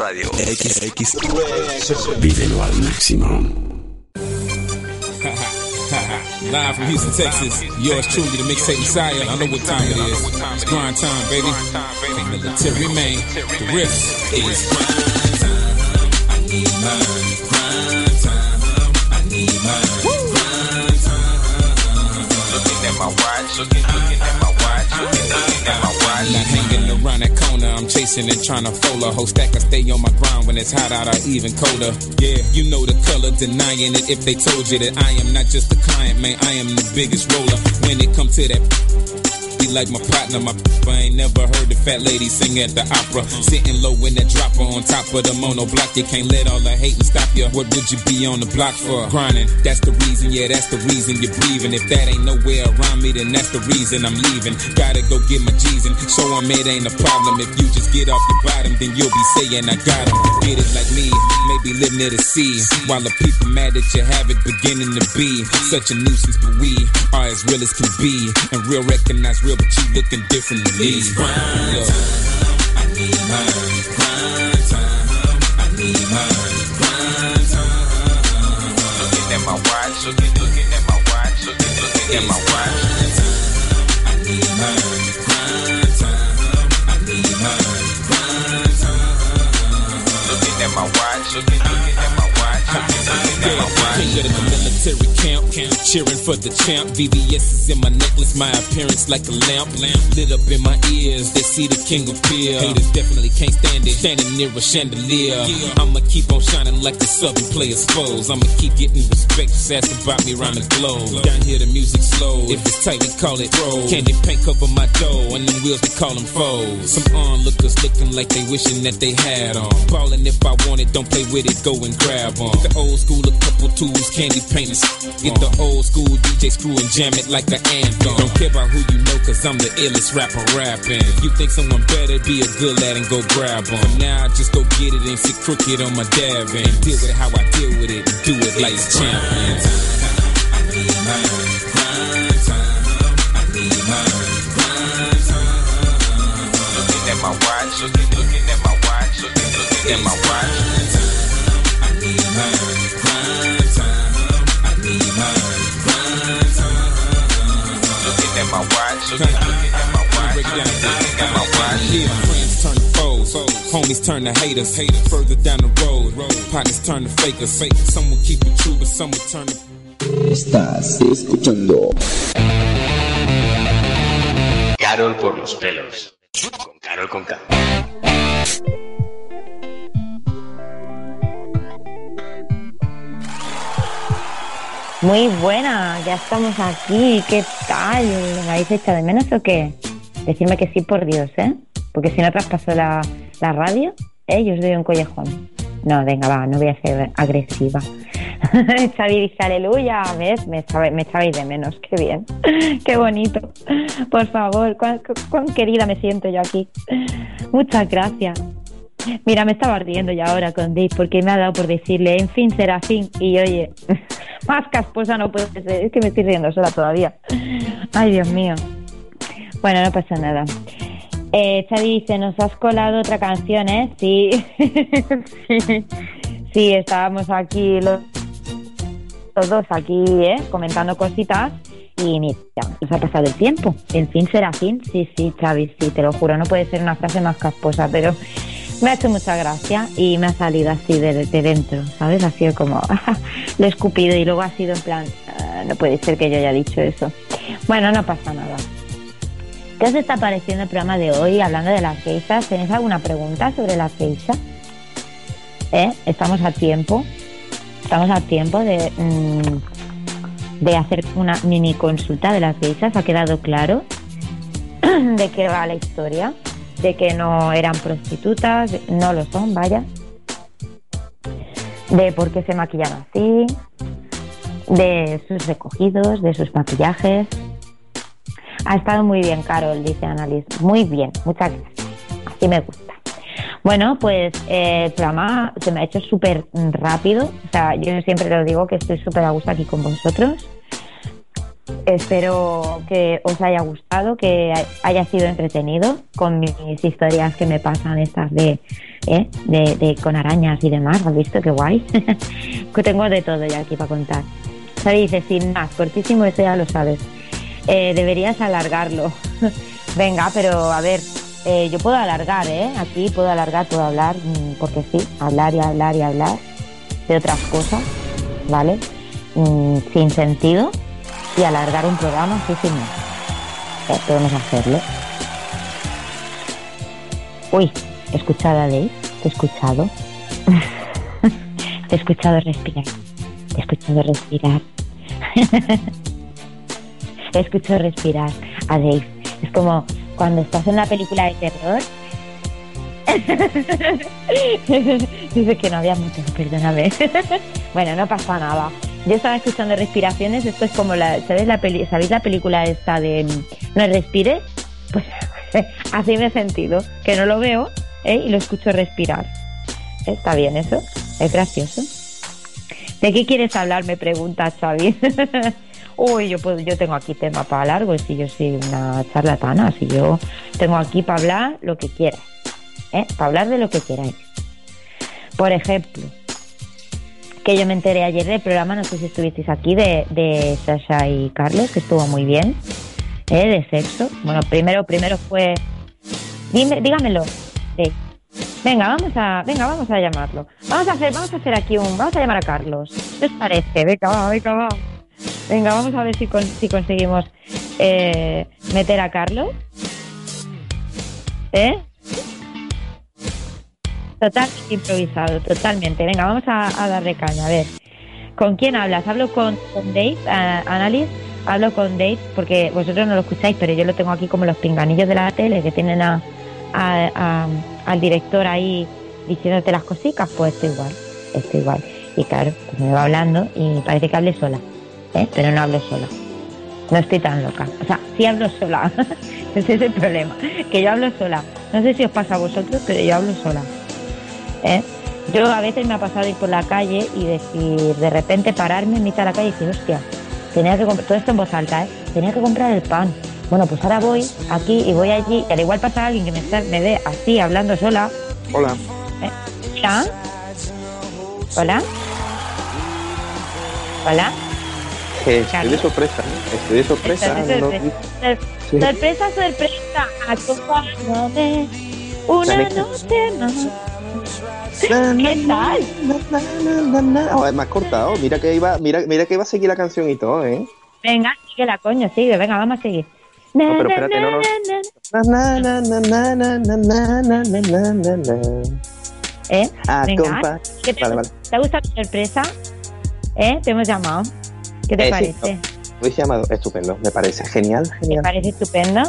Radio. Radio. XX. Vívelo al máximo. Live from Houston, Texas. Yours truly, the mixtape Messiah. I know what time it is. It's grind time, baby. Military man. The riff is grind time. I need mine. Chasing and trying to fold a whole stack. I stay on my grind when it's hot out or even colder. Yeah, you know the color. Denying it if they told you that I am not just a client, man. I am the biggest roller. When it comes to that like my partner, my I ain't never heard the fat lady sing at the opera. Sitting low in that dropper on top of the mono block. You can't let all the hating stop you. What would you be on the block for? Grinding, that's the reason, yeah, that's the reason you're breathing. If that ain't nowhere around me, then that's the reason I'm leaving. Gotta go get my G's and show 'em it ain't a problem. If you just get off your bottom, then you'll be saying I got 'em. Get it like me, maybe live near the sea. While the people mad that you have it beginning to be such a nuisance, but we are as real as can be. And real recognize real, but you looking different than me. Grind time, I need mine. Time, I need mine. Time. Looking at my watch, looking, at my watch, looking, at my watch. I need mine. Time, I need mine. Time. Looking at my watch, looking at my watch, my. King of the military camp, cheering for the champ. VVS is in my necklace, my appearance like a lamp. Lamp lit up in my ears, they see the king of appear. Haters definitely can't stand it, standing near a chandelier. I'ma keep on shining like the southern players foes. I'ma keep getting respect, just about me around the globe. Down here the music slow, if it's tight we call it throw. Candy paint cover my dough, and them wheels we call them foes. Some onlookers looking like they wishing that they had on. Ballin' if I want it, don't play with it, go and grab on. The old school, a couple tools, candy paint and s- Get the old school DJ screw and jam it like an anthem. Don't care about who you know, cause I'm the illest rapper rapping. You think someone better, be a good lad and go grab 'em. For now, I just go get it and sit crooked on my dab and deal with it how I deal with it and do it like a champion. I need mine, grind time. I need mine, grind time. Looking at my watch, looking, looking at my watch, looking, looking at my watch. I need mine, at my watch, looking, looking at my watch, looking, looking at my watch. Yeah, friends turn to foes, homies turn to haters. Further down the road, partners turn to fakers. Some will keep it true, but some will turn to Estás escuchando Carol por los pelos. Con Carol con K. Muy buena, ya estamos aquí. ¿Qué tal? ¿Me habéis echado de menos o qué? Decirme que sí, por Dios, ¿eh? Porque si no traspaso la, la radio, ¿eh? Yo os doy un collejón. No, venga, va, no voy a ser agresiva. Xavi dice, aleluya. Me, me de menos, qué bien, qué bonito. Por favor, cuán querida me siento yo aquí. Muchas gracias. Mira, me estaba ardiendo ya ahora con Dave porque me ha dado por decirle, en fin, será fin. Y oye, más casposa no puede ser. Es que me estoy riendo sola todavía. Ay, Dios mío. Bueno, no pasa nada. Eh, Xavi dice, nos has colado otra canción, ¿eh? Sí. sí. Sí, estábamos aquí los, los dos aquí, ¿eh? Comentando cositas. Y mira, nos ha pasado el tiempo. En fin será fin. Sí, sí, Xavi, sí, te lo juro. No puede ser una frase más casposa, pero me ha hecho mucha gracia y me ha salido así de, de dentro, ¿sabes? Ha sido como, lo escupido y luego ha sido en plan, "Ah, no puede ser que yo haya dicho eso. Bueno, no pasa nada. ¿Qué os está pareciendo el programa de hoy hablando de las geishas? ¿Tenéis alguna pregunta sobre las geishas? ¿Eh? Estamos a tiempo. Estamos a tiempo de, mm, de hacer una mini consulta de las geishas. ¿Ha quedado claro de qué va la historia? De que no eran prostitutas, no lo son, vaya. De por qué se maquillan así, de sus recogidos, de sus maquillajes. Ha estado muy bien, Carol, dice Annalise. Muy bien, muchas gracias. Así me gusta. Bueno, pues eh, el se me ha hecho súper rápido. O sea, yo siempre lo digo que estoy súper a gusto aquí con vosotros. Espero que os haya gustado, que haya sido entretenido con mis historias que me pasan estas de, ¿eh? de, con arañas y demás. ¿Has visto qué guay? tengo de todo ya aquí para contar. Dice, sin más, cortísimo, eso ya lo sabes. Eh, deberías alargarlo. Venga, pero a ver, eh, yo puedo alargar, ¿eh? Aquí puedo alargar, puedo hablar, mm, porque sí, hablar y hablar y hablar de otras cosas, ¿vale? Mm, sin sentido y alargar un programa, sí, no. Eh, podemos hacerlo. Uy, he escuchado a Dave, te he escuchado. te he escuchado respirar. Te he escuchado respirar. he escuchado respirar a Dave. Es como cuando estás en una película de terror. Dice que no había mucho, perdóname. bueno, no pasa nada. Yo estaba escuchando respiraciones, esto es como la, ¿sabes la peli, ¿sabéis la película esta de mm, No respires? Pues así me he sentido, que no lo veo ¿eh? y lo escucho respirar. Está bien eso, es gracioso. ¿De qué quieres hablar? Me pregunta Xavi. Uy, yo puedo, yo tengo aquí tema para largo, si yo soy una charlatana, si yo tengo aquí para hablar lo que quieras, ¿eh? para hablar de lo que queráis. Por ejemplo, que yo me enteré ayer del programa, no sé si estuvisteis aquí, de, de Sasha y Carlos, que estuvo muy bien, ¿eh? de sexo. Bueno, primero, primero fue, dime, dígamelo. Sí. Venga, vamos a, venga, vamos a llamarlo. Vamos a hacer, vamos a hacer aquí un, vamos a llamar a Carlos. ¿Qué os parece? Venga, va, venga, va. Venga, vamos a ver si, con- si conseguimos eh, meter a Carlos. ¿Eh? Totalmente improvisado, totalmente. Venga, vamos a, a darle caña. A ver, ¿con quién hablas? Hablo con, con Dave, eh, Annalise. Hablo con Dave porque vosotros no lo escucháis, pero yo lo tengo aquí como los pinganillos de la tele que tienen a- al director ahí diciéndote las cositas. Pues esto igual, esto igual. Y claro, pues me va hablando y parece que hable sola, ¿eh? pero no hablo sola. No estoy tan loca. O sea, sí hablo sola. Ese es el problema. Que yo hablo sola. No sé si os pasa a vosotros, pero yo hablo sola. ¿Eh? Yo a veces me ha pasado ir por la calle y decir, de repente pararme en mitad de la calle y decir, hostia, tenía que comprar, todo esto en voz alta, ¿eh? Tenía que comprar el pan. Bueno, pues ahora voy aquí y voy allí, y al igual pasa alguien que me, está- me ve así, hablando sola. Hola. ¿eh? Hola. Hola. Hola. Estoy de sorpresa, ¿no? estoy de sorpresa. Estás de no- sorpresa. Sor- Sí. Sorpresa, sorpresa, acompáñame una Dame. noche más. ¿Qué tal? Me has cortado. Mira que iba, mira, mira que iba a seguir la canción y todo, ¿eh? Venga, sigue la coño, sigue, venga, vamos a seguir. No, pero espérate, no, no. ¿Eh? Ah, venga. ¿Qué te, vale, ¿Te gusta mi sorpresa? ¿Eh? Te hemos llamado. ¿Qué te parece? Sí, no. Llamado, estupendo, me parece genial, genial. Me parece estupendo.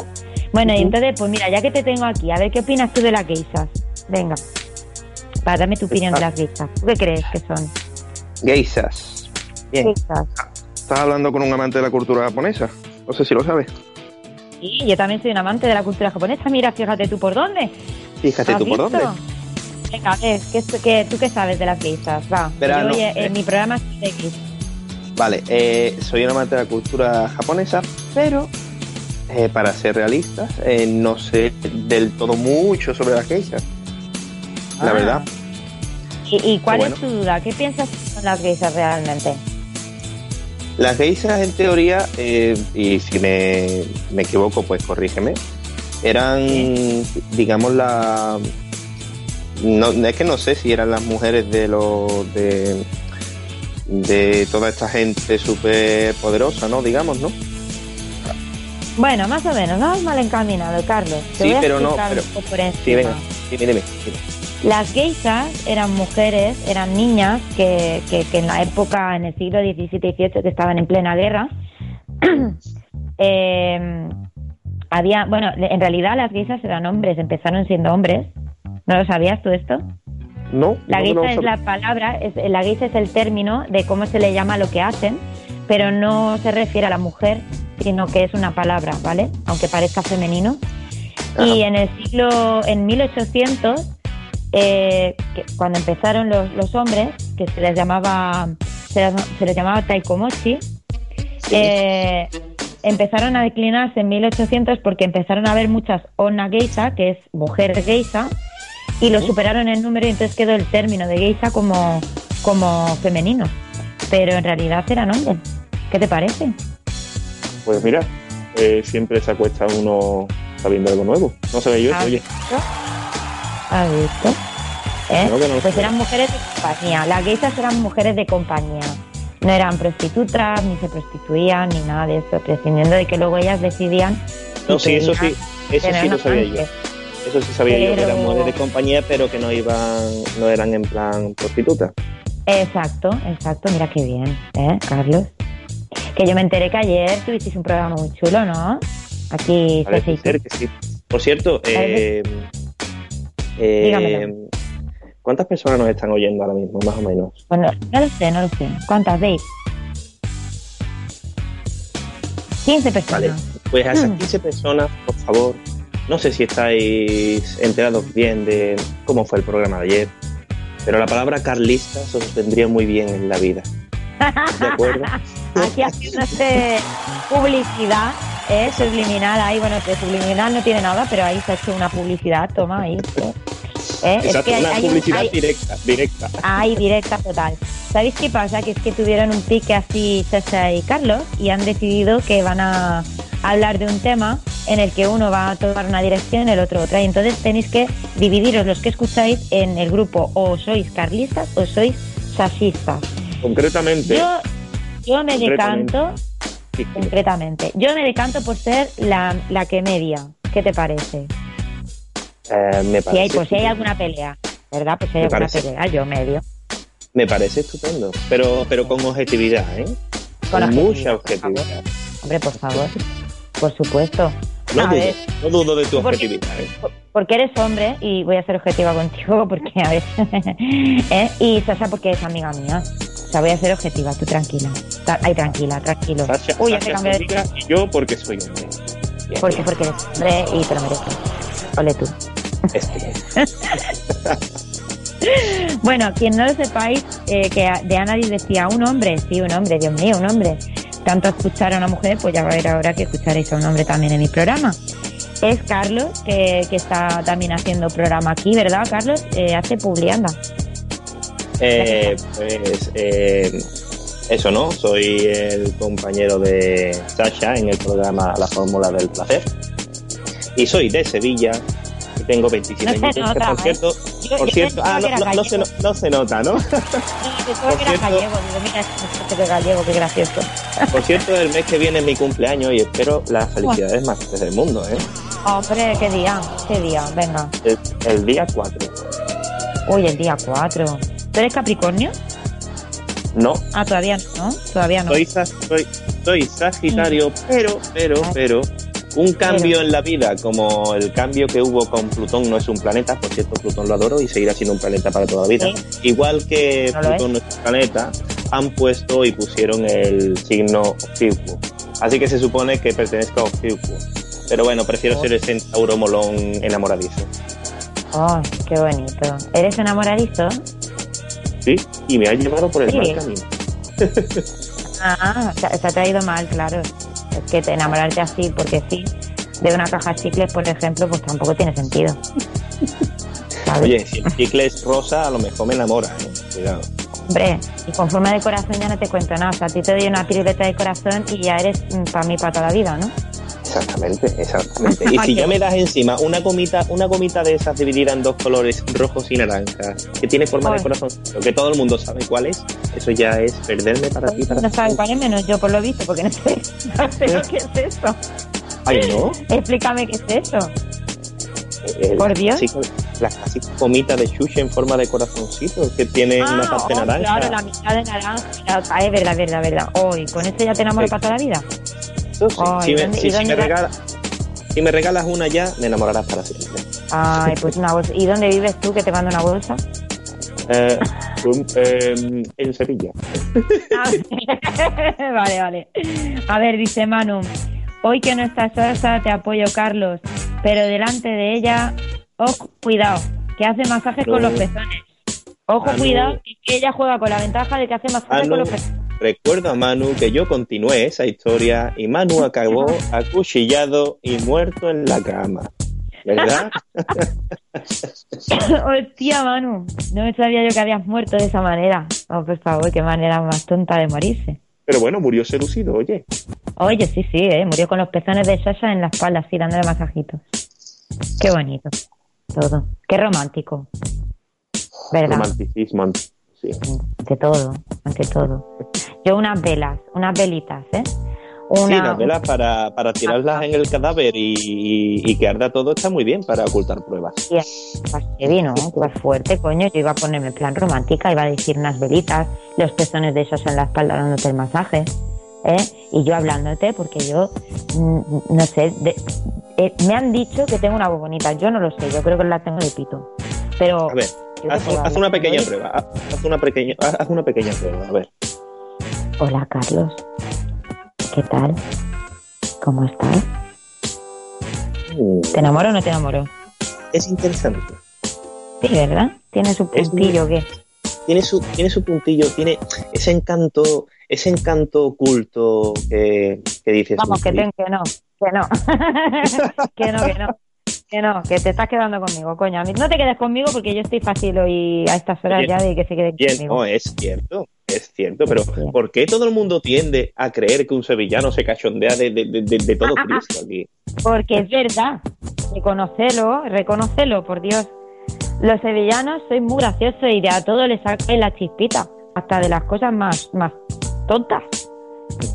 Bueno, y entonces, pues mira, ya que te tengo aquí, a ver qué opinas tú de la queisas. Venga para darme tu opinión de las geisas. ¿Tú qué crees que son? Geisas. Bien. Geisas. Estás hablando con un amante de la cultura japonesa. No sé si lo sabes. Sí, yo también soy un amante de la cultura japonesa. Mira, fíjate tú por dónde. Fíjate ¿Has tú por dónde. Venga, a ver, ¿qué, qué- ¿tú qué sabes de las geisas? Va, Verá, yo a- eh. en mi programa es de geisas. Vale, eh, soy un amante de la cultura japonesa, pero eh, para ser realistas, eh, no sé del todo mucho sobre las geishas. La Ah. verdad. ¿Y, y cuál Bueno. es tu duda? ¿Qué piensas que son las geisas realmente? Las geishas, en teoría, eh, y si me, me equivoco, pues corrígeme, eran, digamos, la. No, es que no sé si eran las mujeres de los. de, de toda esta gente súper poderosa, ¿no? Digamos, ¿no? Bueno, más o menos, no vas mal encaminado, Carlos. Te Sí, voy a pero no, pero-. Sí, venga, dime, dime, dime. Las geisas eran mujeres, eran niñas que, que, que en la época, en el siglo XVII y XVIII, que estaban en plena guerra, eh, había, bueno, en realidad las geisas eran hombres, empezaron siendo hombres. ¿No lo sabías tú esto? No, La no, geisha no es la palabra, es, la geisha es el término de cómo se le llama lo que hacen, pero no se refiere a la mujer, sino que es una palabra, ¿vale? Aunque parezca femenino. Y en el siglo, en 1800, eh, que- cuando empezaron los, los hombres, que se les llamaba, se les, se les llamaba taikomochi, eh, empezaron a declinarse en 1800 porque empezaron a haber muchas onna geisha, que es mujer geisha, y lo superaron en número y entonces quedó el término de geisha como, como femenino. Pero en realidad eran hombres. ¿Qué te parece? Pues mira, eh, siempre se acuesta uno sabiendo algo nuevo. No sabía yo, ¿Has oye. ¿Has visto? ¿Eh? No, no pues eran mujeres de compañía. Las geisas eran mujeres de compañía. No eran prostitutas, ni se prostituían, ni nada de eso, prescindiendo de que luego ellas decidían. No, si sí, eso sí, eso sí lo sabía yo. Eso sí sabía yo, que eran mujeres de compañía, pero que no iban, no eran en plan prostituta. Exacto, exacto. Mira qué bien, ¿eh, Carlos? Que yo me enteré que ayer tuvisteis un programa muy chulo, ¿no? Aquí se que sí. Por cierto, eh, eh. ¿cuántas personas nos están oyendo ahora mismo, más o menos? Bueno, no lo sé, no lo sé. ¿Cuántas veis? 15 personas. Vale, pues a esas Mm. 15 personas, por favor, no sé si estáis enterados bien de cómo fue el programa de ayer, pero la palabra carlistas os vendría muy bien en la vida. ¿De acuerdo? Aquí haciéndose publicidad, ¿eh? Subliminal ahí, bueno, que subliminal no tiene nada, pero ahí se ha hecho una publicidad, toma ahí. ¿eh? Es Exacto, que hay- una hay publicidad hay- directa, directa. Ay, directa total. ¿Sabéis qué pasa? Que es que tuvieron un pique así César y Carlos y han decidido que van a hablar de un tema en el que uno va a tomar una dirección, el otro otra. Y entonces tenéis que dividiros los que escucháis en el grupo o sois carlistas o sois sasistas. Concretamente, Yo, yo me decanto, concretamente, yo me decanto por ser la, la que media. ¿Qué te parece? eh, me, Si hay, parece, pues si hay alguna pelea, ¿verdad? Pues si hay alguna parece. pelea, yo medio. me parece estupendo, pero, pero con objetividad, ¿eh? Con Con, mucha objetividad. Hombre, por favor. Por supuesto. No A dudo, ver, no dudo de tu porque- objetividad, ¿eh? porque eres hombre y voy a ser objetiva contigo porque a ver. ¿eh? Y Sasha porque es amiga mía. Sea, voy a ser objetiva, tú tranquila. Ay, tranquila, tranquilo. Sasha, Uy, ya Sasha de amiga y yo porque soy hombre. Bien, Porque, bien. porque eres hombre y te lo mereces. Ole tú. Este, Bueno, quien no lo sepáis, eh, que de Annalise decía un hombre, sí, un hombre, Dios mío, un hombre. Tanto escuchar a una mujer, pues ya va a ver ahora que escucharéis a un hombre también en mi programa. Es Carlos, que, que está también haciendo programa aquí, ¿verdad, Carlos? Eh, hace publianda. Eh, pues eh, eso no, soy el compañero de Sasha en el programa La Fórmula del Placer. Y soy de Sevilla y tengo 27 No años. que, por ¿eh? cierto, Yo- por yo cierto, ah, no, se, gallego. no se nota, ¿no? Yo pensaba Por que era cierto- gallego, digo, mira, este que gallego, qué gracioso. Por cierto, el mes que viene es mi cumpleaños y espero las felicidades más grandes del mundo, ¿eh? Hombre, qué día, qué día, venga. El, el día 4. Uy, el día 4. ¿Tú eres Capricornio? No, Ah, todavía no, todavía no. soy, sa- soy, soy Sagitario, pero, pero, Ah. pero, un cambio en la vida, como el cambio que hubo con Plutón no es un planeta, por cierto, Plutón lo adoro y seguirá siendo un planeta para toda la vida. Igual que No Plutón no es un planeta, han puesto y pusieron el signo Ofiuco. Así que se supone que pertenezco a Ofiuco. Pero bueno, prefiero Oh. ser el centauro molón enamoradizo. Ay, qué bonito. ¿Eres enamoradizo? Sí, y me ha llevado por el Sí. mal camino. Ah, se, se ha traído mal, claro. Es que te enamorarte así, porque sí, de una caja de chicles, por ejemplo, pues tampoco tiene sentido. ¿Sabes? Oye, si el chicle es rosa, a lo mejor me enamora, ¿eh? Cuidado. Hombre, y con forma de corazón ya no te cuento nada. O sea, a ti te doy una piruleta de corazón y ya eres para mí para toda la vida, ¿no? Exactamente, exactamente. Y si ya me das encima una gomita, una gomita de esas dividida en dos colores, rojos y naranjas, que tiene forma de corazón, lo que todo el mundo sabe cuál es, eso ya es perderme para ti, para No sabes cuál es menos yo por lo visto, porque no sé, no sé lo que es eso. Ay, no. Explícame qué es eso. Eh, Por Dios. clásica- La clásica gomita de chuche en forma de corazoncito, que tiene una Ah, parte oh, naranja. Claro, la mitad de naranja. Ah, es verdad, es verdad, es verdad. Hoy, ¿con esto ya te enamoras Sí. para toda la vida? Eso sí. Ay, si, me, ¿dónde- si- y si dónde me la- regalas, si me regalas una ya, me enamorarás para siempre. Ay, pues una bolsa. ¿Y dónde vives tú que te mando una bolsa? Eh, em, en Sevilla. Ah, vale, vale. A ver, dice Manu. Hoy que no está Sosa, te apoyo, Carlos. Pero delante de ella, ojo, cuidado, que hace masajes con los pezones. Ojo, cuidado, que ella juega con la ventaja de que hace masajes con los pezones. Recuerdo a Manu que yo continué esa historia y Manu acabó acuchillado y muerto en la cama. ¿Verdad? Hostia, Manu, no sabía yo que habías muerto de esa manera. Oh, por favor, qué manera más tonta de morirse. Pero bueno, murió seducido, oye. Oye, sí, sí, ¿eh? murió con los pezones de Sasha en la espalda, así dándole masajitos. Qué bonito. Todo. Qué romántico. ¿Verdad? Romanticismo, ant- sí. Ante todo, ante todo. Yo unas velas, unas velitas, ¿eh? Sí, Una, las velas para, para tirarlas en el cadáver y, y- y que arda todo está muy bien para ocultar pruebas. Tía, vas heavy, ¿no? Tú vas fuerte, coño. Yo iba a ponerme en plan romántica, iba a decir unas velitas, los pezones de esos en la espalda dándote el masaje, ¿eh? Y yo hablándote, porque yo, mm, no sé, de- eh, me han dicho que tengo una voz bonita. Yo no lo sé, yo creo que la tengo de pito. Pero A ver, haz, una pequeña prueba. Haz, haz una pequeña, haz una pequeña prueba, a ver. Hola, Carlos. ¿Qué tal? ¿Cómo estás? ¿Te enamoro o no te enamoro? Es interesante. Sí, ¿verdad? Tiene su puntillo, ¿qué? Tiene su, tiene su puntillo, tiene ese encanto, ese encanto oculto que, que dices. Vamos, que, "Uy, ten- que no, que no. que no, que no. Que no, que te estás quedando conmigo, coño. A mí- No te quedes conmigo porque yo estoy fácil hoy a estas horas Oye, ya de que se quede Bien, conmigo. no, es cierto, es cierto, pero ¿por qué todo el mundo tiende a creer que un sevillano se cachondea de, de, de, de- de todo Cristo aquí? Porque es verdad. Reconocelo, reconocelo, por Dios. Los sevillanos sois muy graciosos y de a todo le sacáis la chispita. Hasta de las cosas más, más tontas.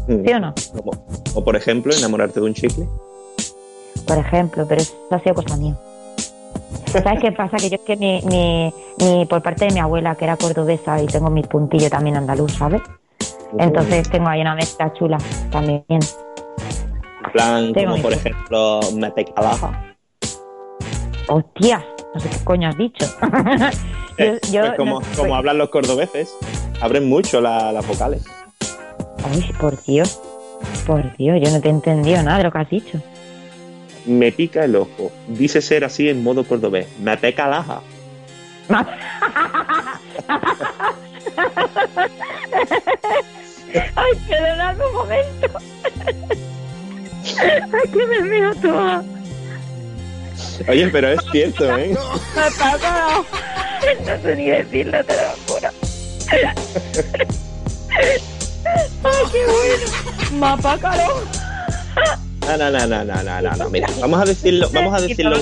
¿Sí o no? Como, o por ejemplo, enamorarte de un chicle. Por ejemplo, pero eso ha sido cosa mía. ¿Sabes qué pasa? Que yo es que mi, mi, mi- por parte de mi abuela, que era cordobesa, y tengo mi puntillo también andaluz, ¿sabes? Entonces tengo ahí una mezcla chula también. En plan, Tengo como por punto. ejemplo, me te calaja. ¡Hostias! No sé qué coño has dicho. yo, yo Pues como, no- como hablan los cordobeses, abren mucho la- las vocales. Ay, por Dios. Por Dios, yo no te he entendido nada de lo que has dicho. Me pica el ojo. Dice ser así en modo cordobés. Me te calaja. Ay, perdonadme un momento. Ay, que me toda. Oye, pero es cierto, ¿eh? No sé ni decirlo, te lo juro. Ay, qué bueno. Mapa calor. No, no, no, no, no, no, no, no. Mira, vamos a decirlo, vamos a decirlo,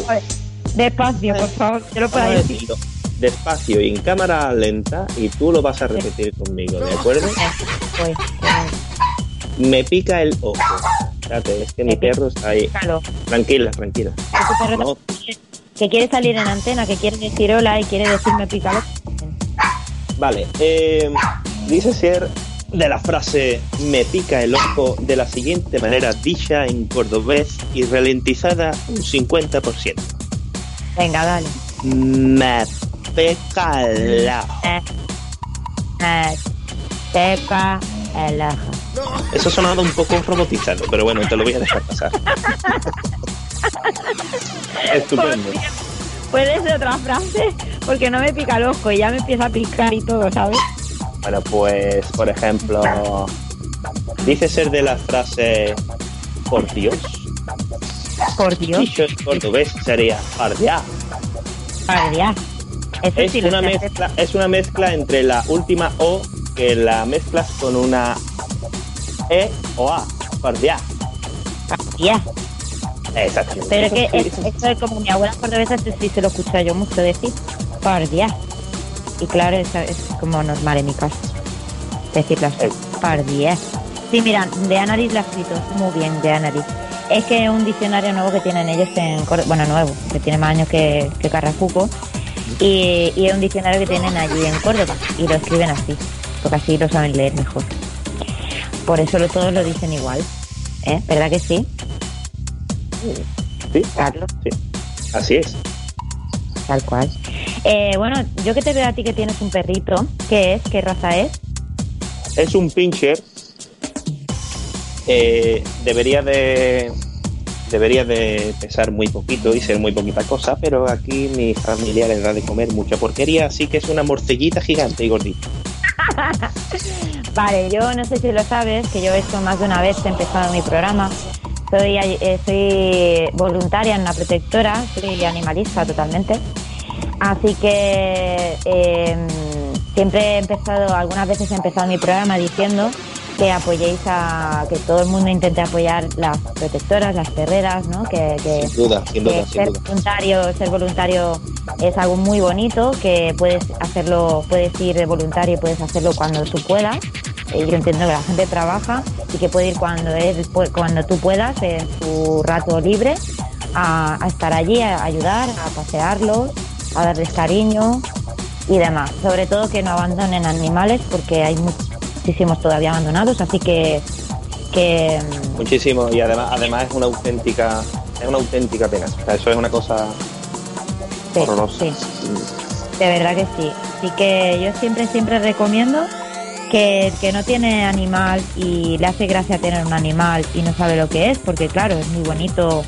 Despacio, por favor, te lo puedo decir. despacio y en cámara lenta y tú lo vas a repetir conmigo, ¿de acuerdo? Pues, Me pica el ojo. Espérate, es que mi perro está ahí. Tranquila, tranquila. No, Que quiere salir en antena, que quiere decir hola y quiere decirme pícalo. Vale, eh, dice ser de la frase me pica el ojo de la siguiente manera dicha en cordobés y ralentizada un 50%. Venga, dale. Me pica el ojo. Eh, eh, Teca el ojo. Eso ha sonado un poco robotizado, pero bueno, te lo voy a dejar pasar. Estupendo. ¿Puedes de otra frase? Porque no me pica el ojo y ya me empieza a picar y todo, ¿sabes? Bueno, pues, por ejemplo, dice ser de la frase por Dios. Por Dios. Dicho en cordobés sería pardiá. Pardiá. Es sí una, mezcla, es una mezcla entre la última O que la mezclas con una E o A. Pardiá. Pardiá. Exactamente. Pero es que es- esto es como mi abuela cordobesa, sí se lo escucho yo mucho decir. Pardiá. Y claro, eso es como normal en mi casa. Decirlo así. Pardiá. Sí, mira, de Anaris lo ha escrito muy bien, de Anaris. Es que es un diccionario nuevo que tienen ellos en Córdoba, bueno, nuevo, que tiene más años que, que Carrafuco. Y, y es un diccionario que tienen allí en Córdoba y lo escriben así, porque así lo saben leer mejor. Por eso lo- todos lo dicen igual. ¿Eh? ¿Verdad que sí? Sí, Carlos. sí. Así es. Tal cual. Eh, bueno, yo que te veo a ti que tienes un perrito, ¿qué es? ¿Qué raza es? Es un pincher. Eh, debería de debería de pesar muy poquito y ser muy poquita cosa, pero aquí mi familia le da de comer mucha porquería, así que es una morcellita gigante y gordita. Vale, yo no sé si lo sabes, que yo hecho más de una vez, he empezado mi programa. Soy, eh, soy voluntaria en una protectora, soy animalista totalmente. Así que eh, siempre he empezado, algunas veces he empezado mi programa diciendo que apoyéis a que todo el mundo intente apoyar las protectoras, las terreras, ¿no? Que, que- Sin duda, sin que duda, sin ser duda. voluntario, ser voluntario es algo muy bonito, que puedes hacerlo, puedes ir de voluntario, puedes hacerlo cuando tú puedas. Eh, Yo entiendo que la gente trabaja y que puede ir cuando es, cuando tú puedas, en su rato libre, a, a estar allí, a ayudar, a pasearlos, a darles cariño y demás. Sobre todo que no abandonen animales porque hay muchísimos todavía abandonados, así que que mm, Muchísimo, y además, además es una auténtica, es una auténtica pena. O sea, eso es una cosa Sí, horrorosa. sí. De verdad que sí. Así que yo siempre, siempre recomiendo que el que no tiene animal y le hace gracia tener un animal y no sabe lo que es, porque claro, es muy bonito,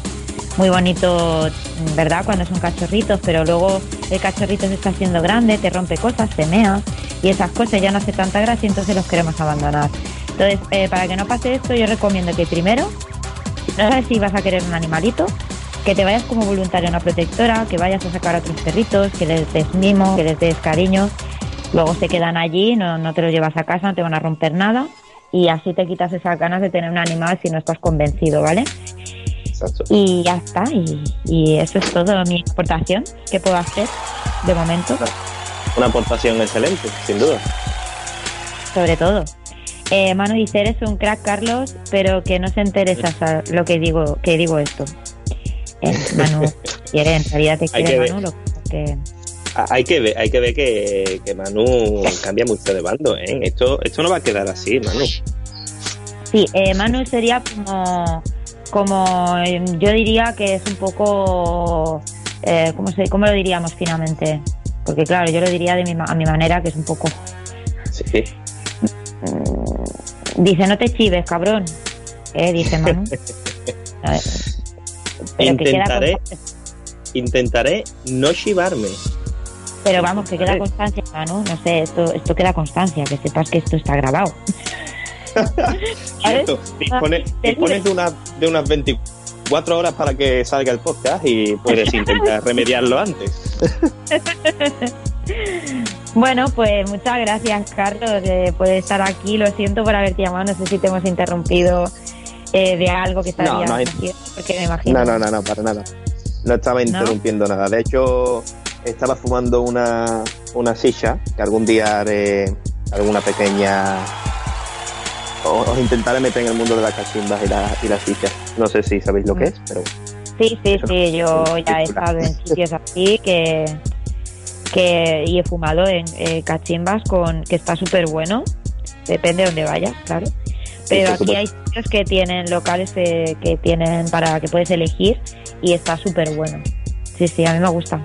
muy bonito, ¿verdad? Cuando son cachorritos, pero luego el cachorrito se está haciendo grande, te rompe cosas, se mea y esas cosas ya no hace tanta gracia, entonces los queremos abandonar. Entonces, eh, para que no pase esto, yo recomiendo que primero no sabes si vas a querer un animalito, que te vayas como voluntario a una protectora, que vayas a sacar a otros perritos, que les des mimo, que les des cariño. Luego se quedan allí, no, no te los llevas a casa, no te van a romper nada. Y así te quitas esas ganas de tener un animal si no estás convencido, ¿vale? Exacto. Y ya está, y, y eso es todo mi aportación que puedo hacer de momento, Una aportación excelente, sin duda. sobre todo. Eh, Manu dice, eres un crack, Carlos, pero que no se entere Sasa lo que digo, que digo esto. Eh, Manu quiere, en realidad te quiere que. Manu, lo que. Ah, Hay que ver, hay que ver que, que Manu cambia mucho de bando, ¿eh? Esto, esto no va a quedar así, Manu. Sí, eh, Manu sería como, como eh, yo diría que es un poco, eh, ¿cómo, se, ¿cómo lo diríamos finamente? Porque claro, yo lo diría de mi, a mi manera, que es un poco... Sí. Dice, no te chives, cabrón. Eh, dice Manu. Que queda Intentaré, intentaré no chivarme. pero vamos, que queda constancia, Manu. No sé, esto, esto queda constancia, que sepas que esto está grabado. Cierto, dispone- Te dispones de, una, de unas 24 horas para que salga el podcast y puedes intentar remediarlo antes. Bueno, pues muchas gracias, Carlos, eh, por estar aquí. Lo siento por haberte llamado. No sé si te hemos interrumpido eh, de algo que estarías No, no hay- porque me imagino. No, no, no, no, para nada. No estaba interrumpiendo nada. De hecho, estaba fumando una, una silla que algún día haré alguna pequeña. Os intentaré meter en el mundo de las cachimbas y la, y la silla. No sé si sabéis lo que es, pero Sí, sí, sí. Yo ya he estado en sitios así que, que y he fumado en eh, cachimbas con que está súper bueno. Depende de dónde vayas, claro. Pero aquí hay sitios que tienen locales eh, que tienen para que puedes elegir y está súper bueno. Sí, sí, a mí me gusta.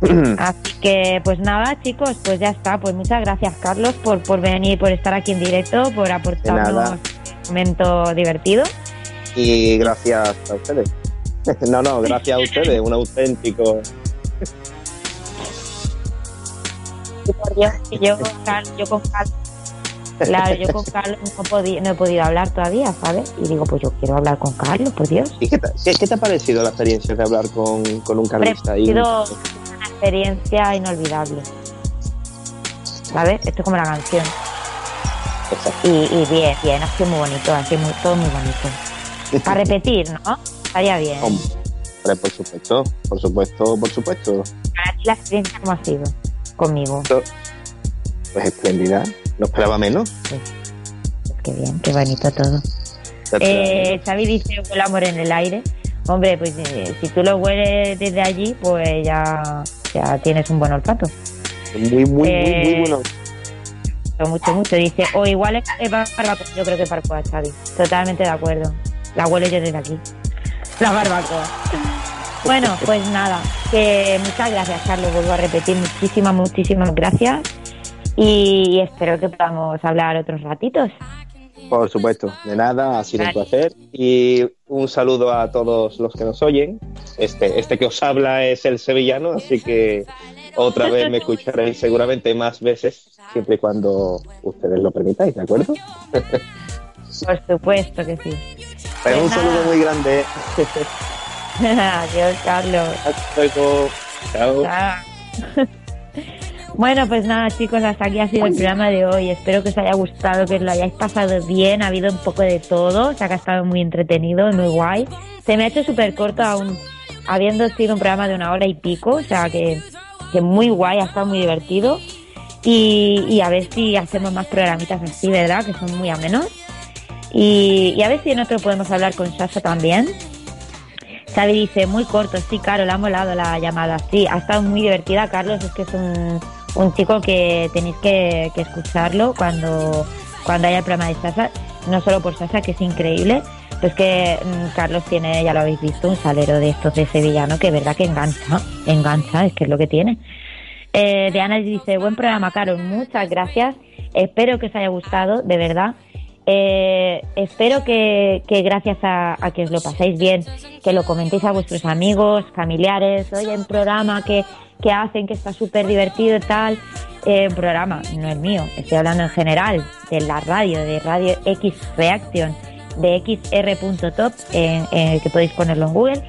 Así que, pues nada, chicos, pues ya está. Pues muchas gracias, Carlos, por, por venir, por estar aquí en directo, por aportarnos un momento divertido. Y gracias a ustedes. No, no, gracias a ustedes, un auténtico. Por Dios, yo, con Car- yo con Carlos, claro, yo con Carlos no, podí- no he podido hablar todavía, ¿sabes? Y digo, pues yo quiero hablar con Carlos, por Dios. ¿Y qué, te, qué- qué te ha parecido la experiencia de hablar con, con un carlista? Ha sido experiencia inolvidable. ¿Sabes? Esto es como la canción. Y, y bien, bien, ha sido muy bonito, ha sido muy, todo muy bonito. Para repetir, ¿no? Estaría bien. Hombre, por supuesto, por supuesto, por supuesto. Para ti la experiencia cómo ha sido conmigo. Pues espléndida. No esperaba menos. Qué bien, qué bonito todo. Eh, Xavi dice huele amor en el aire. Hombre, pues eh, si tú lo hueles desde allí, pues ya, ya tienes un buen olfato. Muy, muy, muy, muy Eh, bueno. Mucho, mucho. Dice, o igual es, es barbacoa. Yo creo que es barbacoa, Xavi. Totalmente de acuerdo. La huelo yo desde aquí. La barbacoa. Bueno, pues nada. Que muchas gracias, Carlos. Vuelvo a repetir. Muchísimas, muchísimas gracias. Y espero que podamos hablar otros ratitos. Por supuesto, de nada, ha sido un placer. Y un saludo a todos los que nos oyen. Este, este que os habla es el sevillano, así que otra vez me escucharéis seguramente más veces, siempre y cuando ustedes lo permitáis, ¿de acuerdo? Por supuesto que sí. Un saludo muy grande. Adiós, Carlos. Hasta luego. Chao. Chao. Bueno, pues nada, chicos, hasta aquí ha sido el programa de hoy. Espero que os haya gustado, que os lo hayáis pasado bien. Ha habido un poco de todo, o sea que ha estado muy entretenido, muy guay. Se me ha hecho súper corto aún, habiendo sido un programa de una hora y pico, o sea que, que muy guay, ha estado muy divertido. Y, y a ver si hacemos más programitas así, ¿verdad? Que son muy amenos. Y, y a ver si en otro podemos hablar con Sasha también. Xavi dice, muy corto, sí, claro, le ha molado la llamada. Sí, ha estado muy divertida, Carlos, es que es un, un chico que tenéis que, que escucharlo cuando, cuando haya el programa de Sasa, no solo por Sasa, que es increíble, pues que mm, Carlos tiene, ya lo habéis visto, un salero de estos de sevillano, que es verdad que engancha, engancha, es que es lo que tiene. Eh, Diana dice, buen programa, Carol, muchas gracias, espero que os haya gustado, de verdad. Eh, espero que, que gracias a, a que os lo paséis bien, que lo comentéis a vuestros amigos, familiares, oye, un programa que, que hacen que está súper divertido y tal. Eh, un programa, no el mío, estoy hablando en general, de la radio, de Radio X Reaction, de xr.top, en- que podéis ponerlo en Google.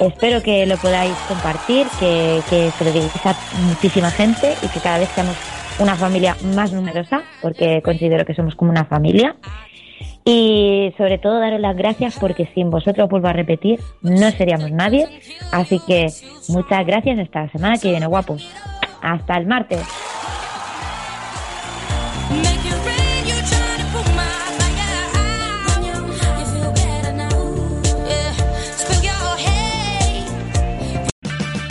Espero que lo podáis compartir, que, que se lo digáis a muchísima gente y que cada vez seamos una familia más numerosa, porque considero que somos como una familia. Y sobre todo daros las gracias porque sin vosotros, vuelvo a repetir, no seríamos nadie. Así que muchas gracias hasta la semana que viene, guapos. Hasta el martes.